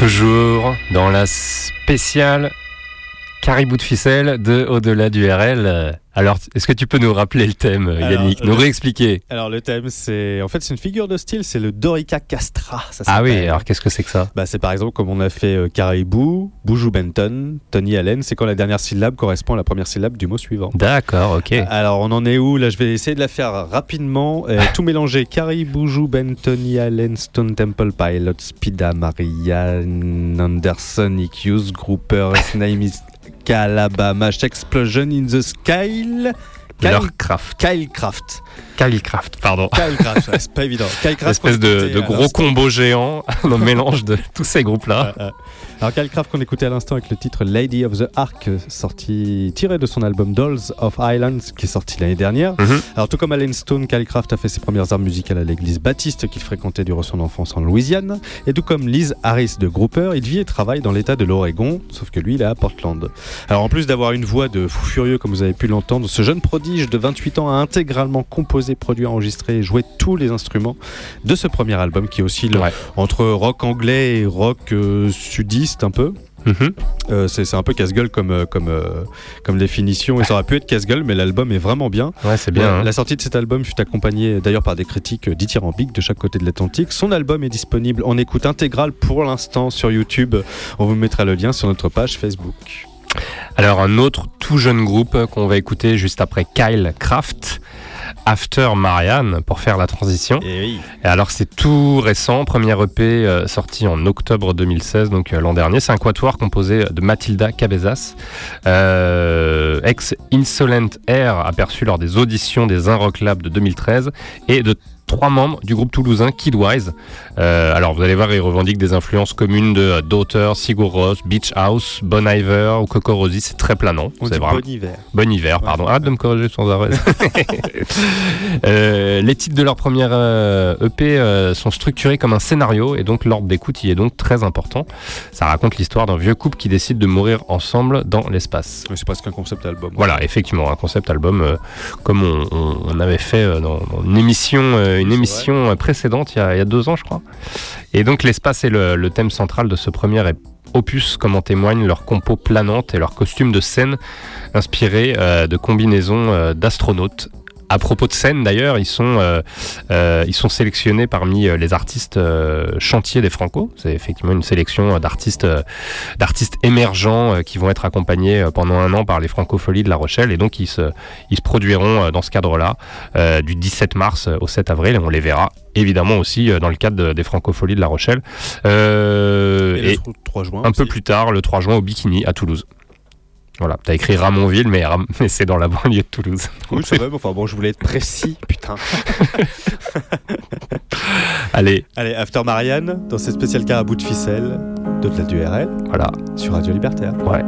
Toujours dans la spéciale caribou de ficelle de Au-delà du RL. Alors, est-ce que tu peux nous rappeler le thème, Yannick Alors, Nous réexpliquer Alors le thème, c'est en fait c'est une figure de style, c'est le Dorica Castra. Ça Ah oui, alors qu'est-ce que c'est que ça? Bah, c'est par exemple comme on a fait euh, Caribou, Boujou Benton, Tony Allen, c'est quand la dernière syllabe correspond à la première syllabe du mot suivant. D'accord, ok. Alors on en est où? Là je vais essayer de la faire rapidement. Euh, [laughs] tout mélanger. Caribou, Boujou, Ben, Tony Allen, Stone Temple Pilot, Spida, Marianne, Anderson, EQs, Grouper, Name is Calabama, Explosion in the Sky. Kyle. Kyle Kylecraft, pardon. Kyle Craft, ouais, c'est pas évident. Kyle Craft, Espèce de, gros combo géant, [laughs] un mélange de tous ces groupes-là. Alors Kyle Craft qu'on écoutait à l'instant avec le titre Lady of the Ark, sorti tiré de son album Dolls of Islands qui est sorti l'année dernière. Mhm. Alors tout comme Alan Stone, Kyle a fait ses premières armes musicales à l'église baptiste qu'il fréquentait durant son enfance en Louisiane. Et tout comme Liz Harris de Grouper, il vit et travaille dans l'état de l'Oregon, sauf que lui il est à Portland. Alors en plus d'avoir une voix de fou furieux comme vous avez pu l'entendre, ce jeune prodige de 28 ans a intégralement composé, produit, enregistré et joué tous les instruments de ce premier album qui oscille Ouais. entre rock anglais et rock euh, sudiste un peu. Mhm. Euh, c'est un peu casse-gueule comme, euh, comme, euh, comme définition et ça aurait pu être casse-gueule mais l'album est vraiment bien. Ouais, c'est bien. Ouais, hein. La sortie de cet album fut accompagnée d'ailleurs par des critiques dithyrambiques de chaque côté de l'Atlantique. Son album est disponible en écoute intégrale pour l'instant sur YouTube. On vous mettra le lien sur notre page Facebook. Alors un autre tout jeune groupe qu'on va écouter juste après Kyle Craft, After Marianne, pour faire la transition. Et oui. Et alors c'est tout récent, premier EP euh, sorti en octobre 2016, donc euh, l'an dernier. C'est un quatuor composé de Mathilda Cabezas, euh, ex Insolent Air, aperçu lors des auditions des Un Rock Lab de 2013, et de trois membres du groupe toulousain Kidwise. Euh, alors vous allez voir, ils revendiquent des influences communes de euh, Daughter, Sigur Rós, Beach House, Bon Iver ou Coco Rosie. C'est très planant. C'est vraiment- bon hiver. Bon hiver, pardon. Arrête de me corriger sans arrêt. [laughs] Euh, les titres de leur première EP sont structurés comme un scénario et donc l'ordre d'écoute y est donc très important. Ça raconte l'histoire d'un vieux couple qui décide de mourir ensemble dans l'espace. C'est presque un concept album. Voilà, effectivement, un concept album euh, comme on, on- on avait fait dans, dans une émission, euh, une émission euh, précédente il y, a, il y a deux ans, je crois. Et donc l'espace est le, le thème central de ce premier opus, comme en témoignent leurs compos planantes et leurs costumes de scène inspirés euh, de combinaisons euh, d'astronautes. À propos de scène d'ailleurs, ils sont euh, euh, ils sont sélectionnés parmi euh, les artistes euh, chantiers des Franco. C'est effectivement une sélection euh, d'artistes d'artistes émergents qui vont être accompagnés pendant un an par les Francopholies de La Rochelle et donc ils se ils se produiront dans ce cadre-là euh, du 17 mars au 7 avril et on les verra évidemment aussi dans le cadre de- des Francopholies de La Rochelle Euh, Et, et le 3 juin. un peu plus tard le 3 juin au Bikini à Toulouse. Voilà, t'as écrit Ramonville, mais, Ram- [laughs] mais c'est dans la banlieue de Toulouse. Oui, c'est vrai, mais enfin bon, je voulais être précis, [laughs] putain. [laughs] Allez, Allez, After Marianne, dans cette spéciale carabou de ficelle, de du RL, voilà. sur Radio Libertaire. Ouais.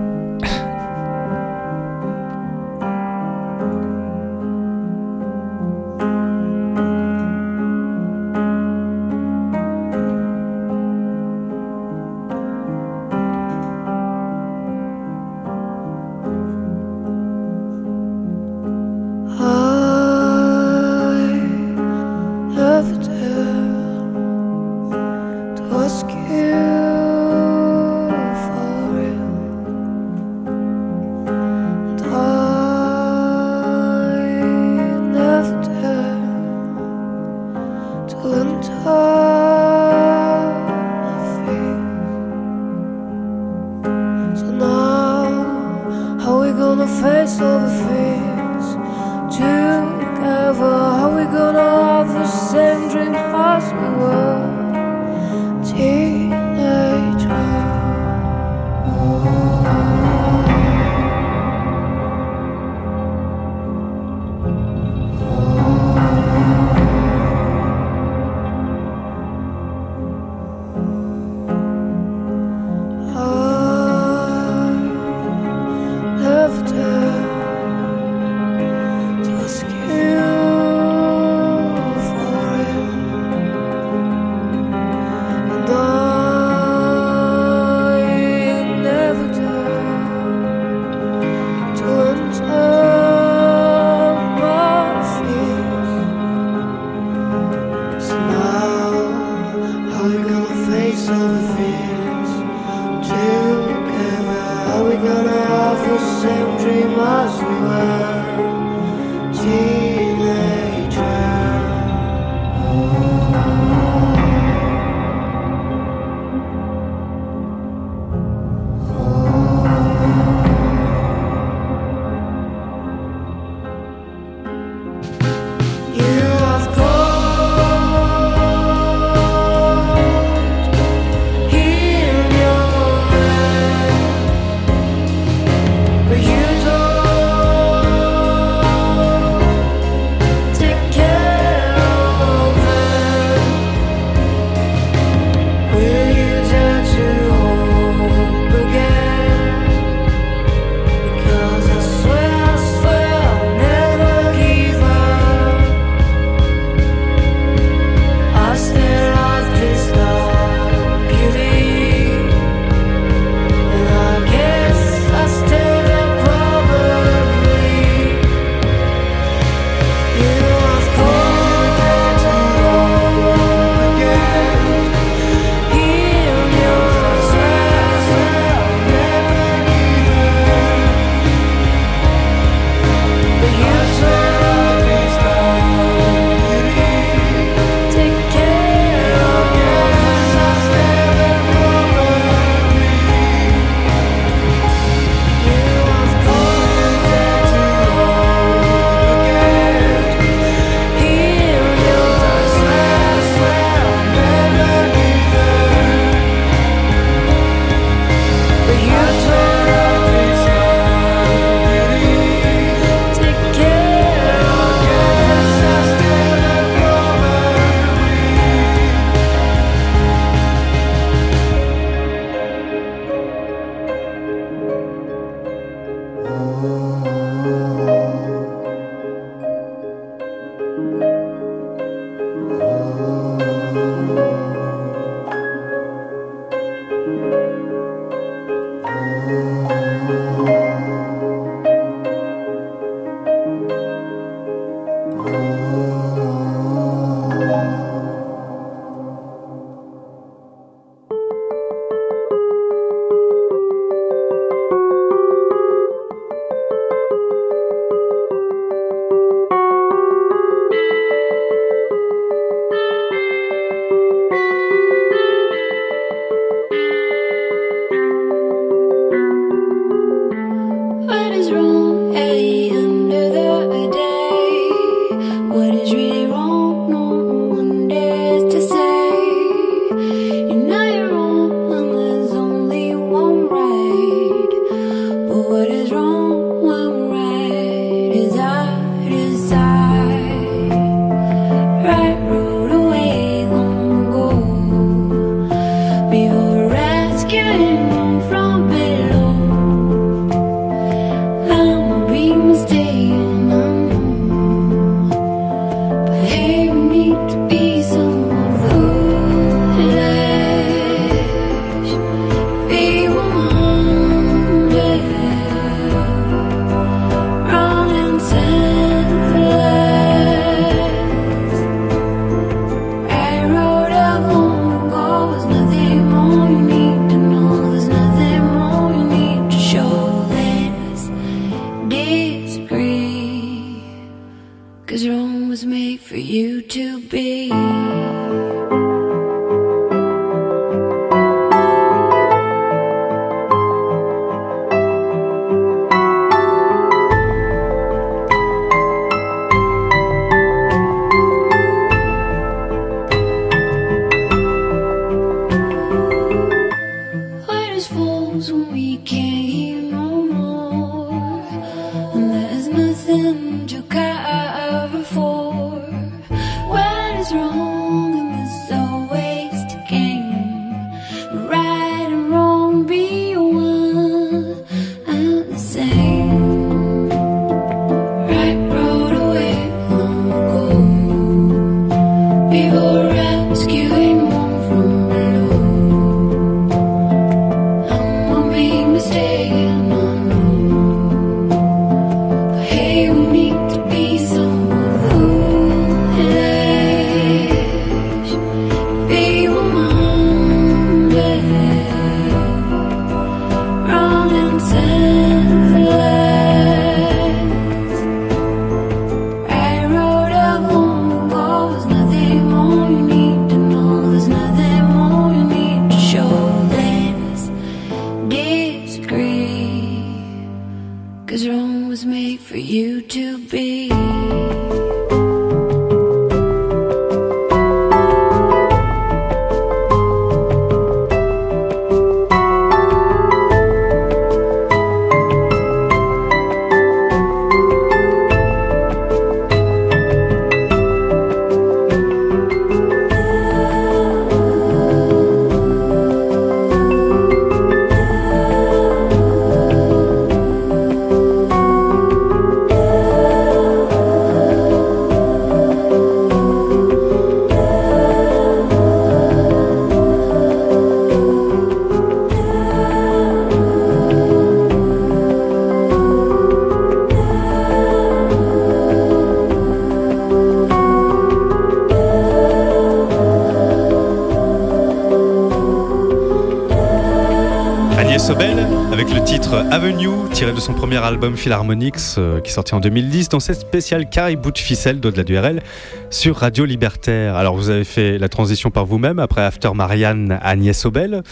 Tiré de son premier album Philharmonics euh, qui est sorti en 2010 dans cette spéciale caribou de ficelle d'au-delà du RL sur Radio Libertaire. Alors vous avez fait la transition par vous-même après After Marianne Agnès Sobel.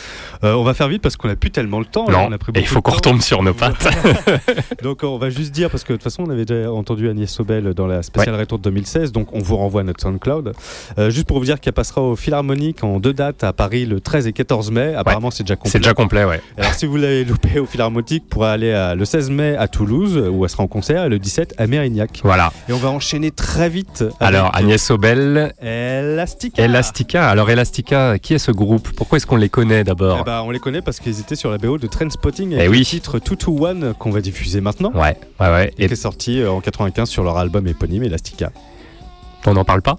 Euh, on va faire vite parce qu'on n'a plus tellement le temps. là, Non, on a pris et il faut qu'on retombe sur nos pattes. [laughs] Donc on va juste dire, parce que de toute façon on avait déjà entendu Agnès Sobel dans la spéciale rétro de 2016, donc on vous renvoie à notre SoundCloud. Euh, juste pour vous dire qu'elle passera au Philharmonique en deux dates à Paris le 13 et 14 mai. Apparemment c'est déjà complet. C'est déjà complet, ouais. Alors si vous l'avez loupé au Philharmonique, vous pourrez aller à- le 16 mai à Toulouse où elle sera en concert et le 17 à Mérignac. Voilà. Et on va enchaîner très vite. Alors Agnès Sobel, Elastica. Elastica. Alors Elastica, qui est ce groupe? Pourquoi est-ce qu'on les connaît d'abord? Eh ben, on les connaît parce qu'ils étaient sur la BO de Trendspotting Eh avec oui. le titre 221 qu'on va diffuser maintenant. Ouais, ouais, ouais. Et Et qui est sorti euh, en 95 sur leur album éponyme Elastica. On n'en parle pas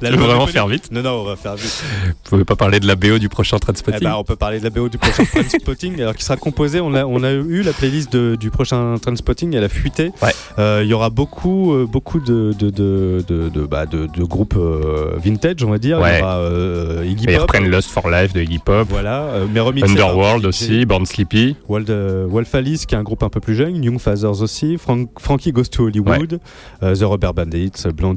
La [laughs] Tu veux BO vraiment faire vite? Non, non, on va faire vite. Vous pouvez pas parler de la BO du prochain Eh Transpotting ben, on peut parler de la BO du prochain Trendspotting, alors qui sera composé. On a, on a eu la playlist de- du prochain Trendspotting, elle a fuité. Ouais. Euh, Il y aura beaucoup, euh, beaucoup de, de, de, de, de- bah, de- de groupes euh, vintage, on va dire. Il Ouais. y aura euh, Iggy Et ils Pop. reprennent Lust for Life de Iggy Pop, Voilà, euh, mais remixé Underworld aussi, Born Sleepy. Wald, euh, Wolf Alice, qui est un groupe un peu plus jeune, Young Fathers aussi, Frank, Frankie Goes to Hollywood, euh, The Rubber Bandits,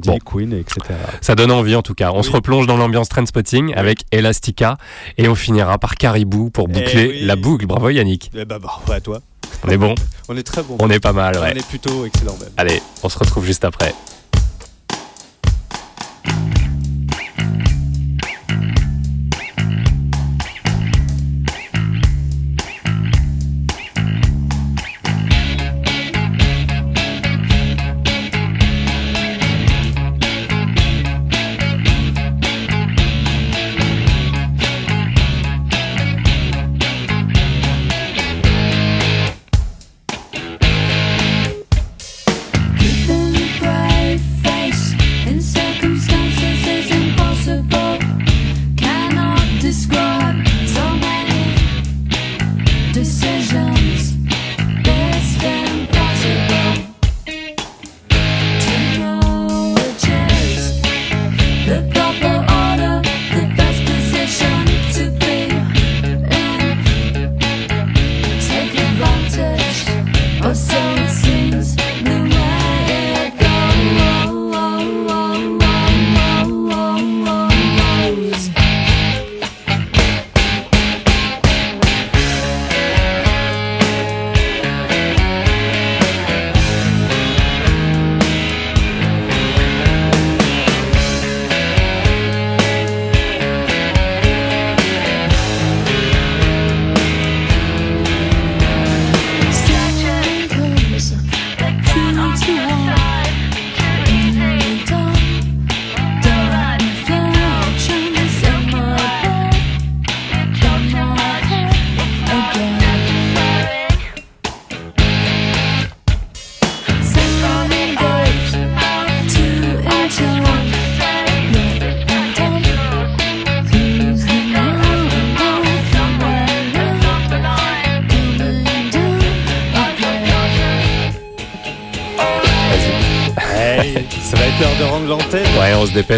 Bon. Queen, etc. Ça donne envie en tout cas. On Oui. se replonge dans l'ambiance Trendspotting avec Elastica et on finira par Caribou pour boucler oui. la boucle. Bravo Yannick. Eh ben, bravo à toi. On est bon, On est très bon. on est pas mal, ouais. On est plutôt excellent même. Allez, on se retrouve juste après.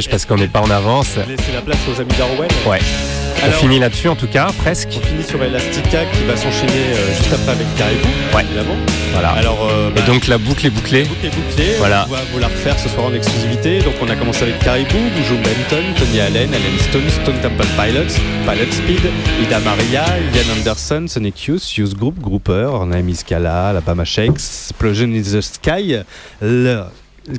On parce qu'on n'est pas en avance. Laissez la place aux amis d'Orwell. Ouais. Alors- on finit là-dessus en tout cas, presque. On finit sur Elastica qui va s'enchaîner euh, juste après avec Caribou, Ouais. évidemment. Voilà. Alors, euh, Et bah, donc la boucle est bouclée. boucle est bouclée. Voilà. On va vous la refaire ce soir en exclusivité. Donc, on a commencé avec Caribou, Bujo Benton, Tony Allen, Allen Stone, Stone Temple Pilots, Pilot Speed, Ida Maria, Ian Anderson, Sonic Youth, Youth Group, Grouper, Naomi Scala, Alabama Shakes, Explosion in the Sky, le-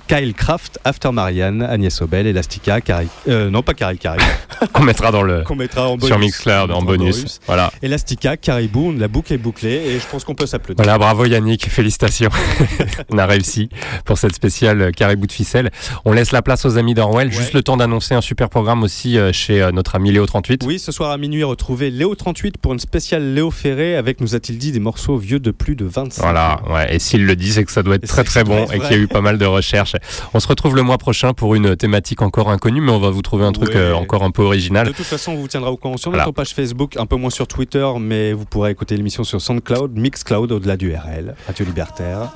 Kyle Craft, After Marianne, Agnès Obel, Elastica, Cari... euh, non pas Cari Cari, [laughs] [laughs] qu'on mettra dans le qu'on mettra en bonus. sur Mixcloud en bonus. Voilà. Elastica, Caribou, la boucle est bouclée et je pense qu'on peut s'applaudir. Voilà, bravo Yannick, félicitations. [laughs] On a réussi pour cette spéciale caribou de ficelle. On laisse la place aux amis d'Orwell. Juste le temps d'annoncer un super programme aussi euh, chez euh, notre ami Léo 38. Oui, ce soir à minuit, retrouvez Léo 38 pour une spéciale Léo Ferré avec, nous a-t-il dit, des morceaux vieux de plus de 25 Voilà, ans. ouais. Et s'il le dit, c'est que ça doit être Et très très bon et qu'il y a eu pas mal de recherches. On se retrouve le mois prochain pour une thématique encore inconnue, mais on va vous trouver un truc Ouais. euh, encore un peu De toute façon, on vous tiendra au courant sur Voilà. notre page Facebook, un peu moins sur Twitter, mais vous pourrez écouter l'émission sur SoundCloud, Mixcloud, au-delà du RL, Radio Libertaire.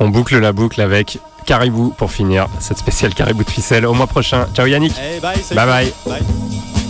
On boucle la boucle avec Caribou pour finir cette spéciale Caribou de ficelle. Au mois prochain. Ciao Yannick. Hey, bye, salut. Bye bye. Bye.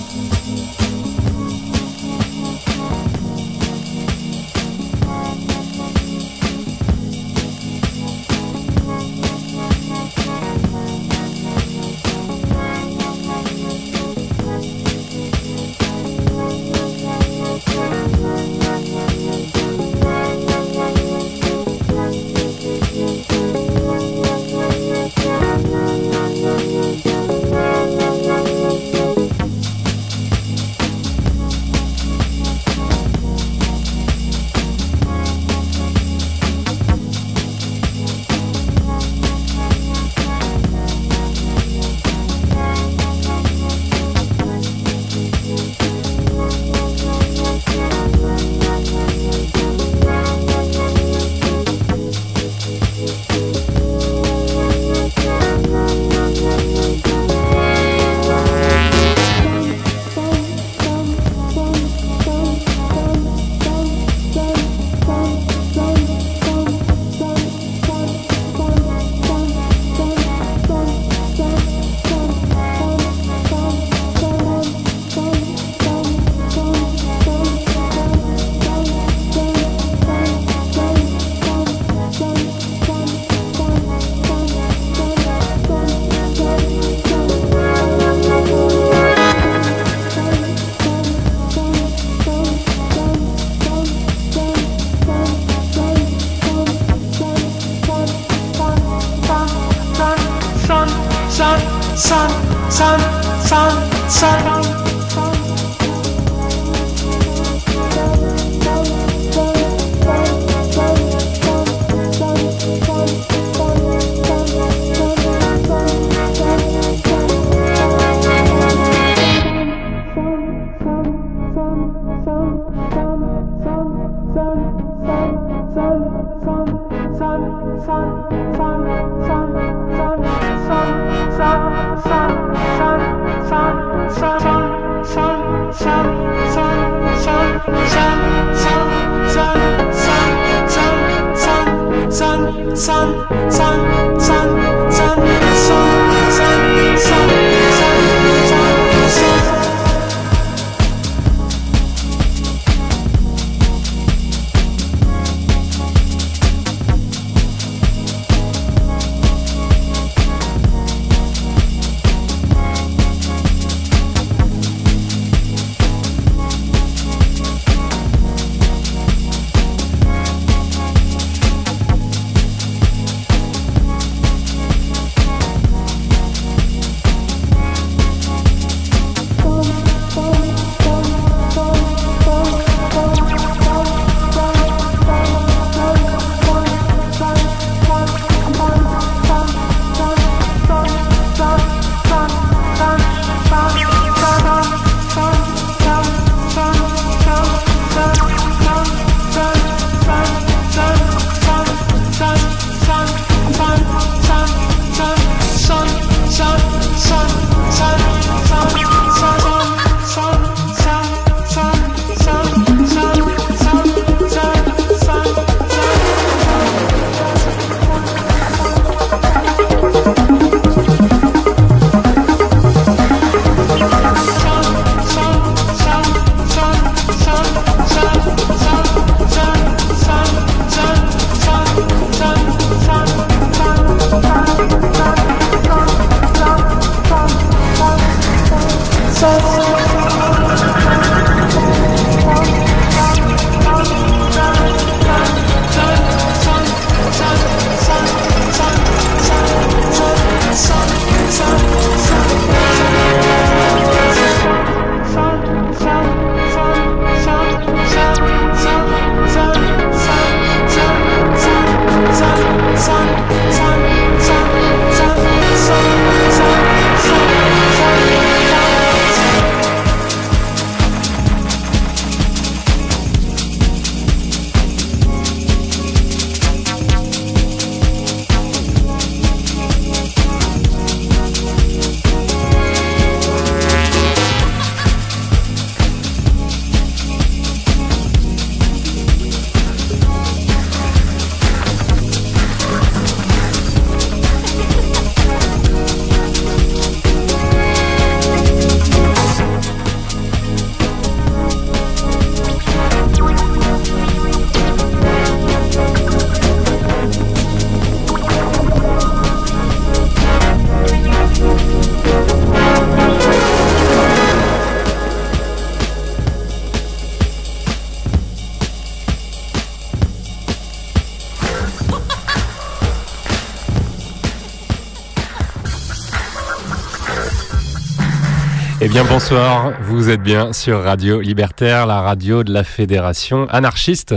Bien bonsoir, vous êtes bien sur Radio Libertaire, la radio de la Fédération anarchiste.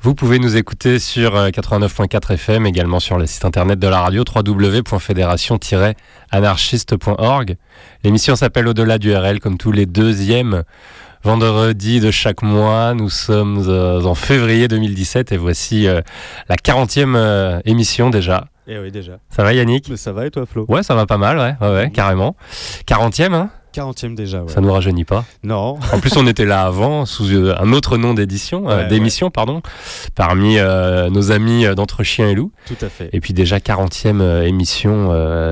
Vous pouvez nous écouter sur 89.4 FM, également sur le site internet de la radio www.fédération-anarchiste.org. L'émission s'appelle Au-delà du RL, comme tous les deuxièmes vendredis de chaque mois. Nous sommes euh, en février 2017 et voici euh, la 40e euh, émission déjà. Eh oui, déjà. Ça va Yannick? Mais ça va et toi Flo? Ouais, ça va pas mal, ouais, ouais, ouais carrément. 40e, hein? 40e déjà, ouais. Ça nous rajeunit pas. Non. En plus, on était là avant sous euh, un autre nom d'édition, euh, Ouais, d'émission, pardon, parmi euh, nos amis d'entre chien et loup. Tout à fait. Et puis déjà 40e euh, émission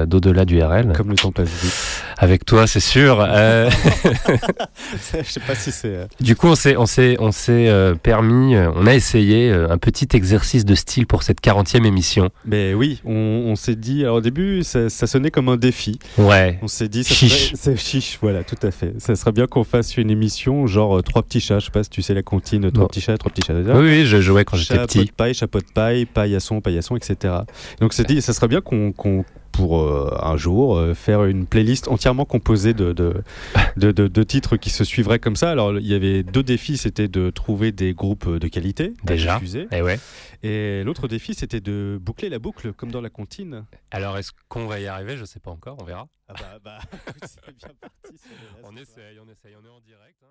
d'au-delà du RL. Comme le temps passe vite. Avec toi, c'est sûr. Euh, [laughs] Je sais pas si c'est. euh, du coup, on s'est, on s'est, on s'est euh, permis, euh, on a essayé un petit exercice de style pour cette 40e émission. Mais oui, on, on s'est dit. Alors au début, ça, ça sonnait comme un défi. Ouais. On s'est dit. Ça Chiche. C'est chiche, voilà, tout à fait. Ça serait bien qu'on fasse une émission genre trois petits chats. Je sais pas si tu sais la comptine, trois petits chats, trois petits chats. Oui, oui, je jouais quand j'étais Chapeau petit. de paille, chapeau de paille, paillasson, paillasson, etc. Donc c'est dit, ça serait bien qu'on qu'on- pour euh, un jour euh, faire une playlist entièrement composée de, de, de, de- de titres qui se suivraient comme ça. Alors il y avait deux défis, c'était de trouver des groupes de qualité Déjà. diffuser. Eh ouais. Et l'autre défi, c'était de boucler la boucle comme dans la comptine. Alors, est-ce qu'on va y arriver? Je sais pas encore, on verra. Ah bah, bah, [laughs] c'est bien parti. [laughs] On essaye, on essaye, on est en direct, hein.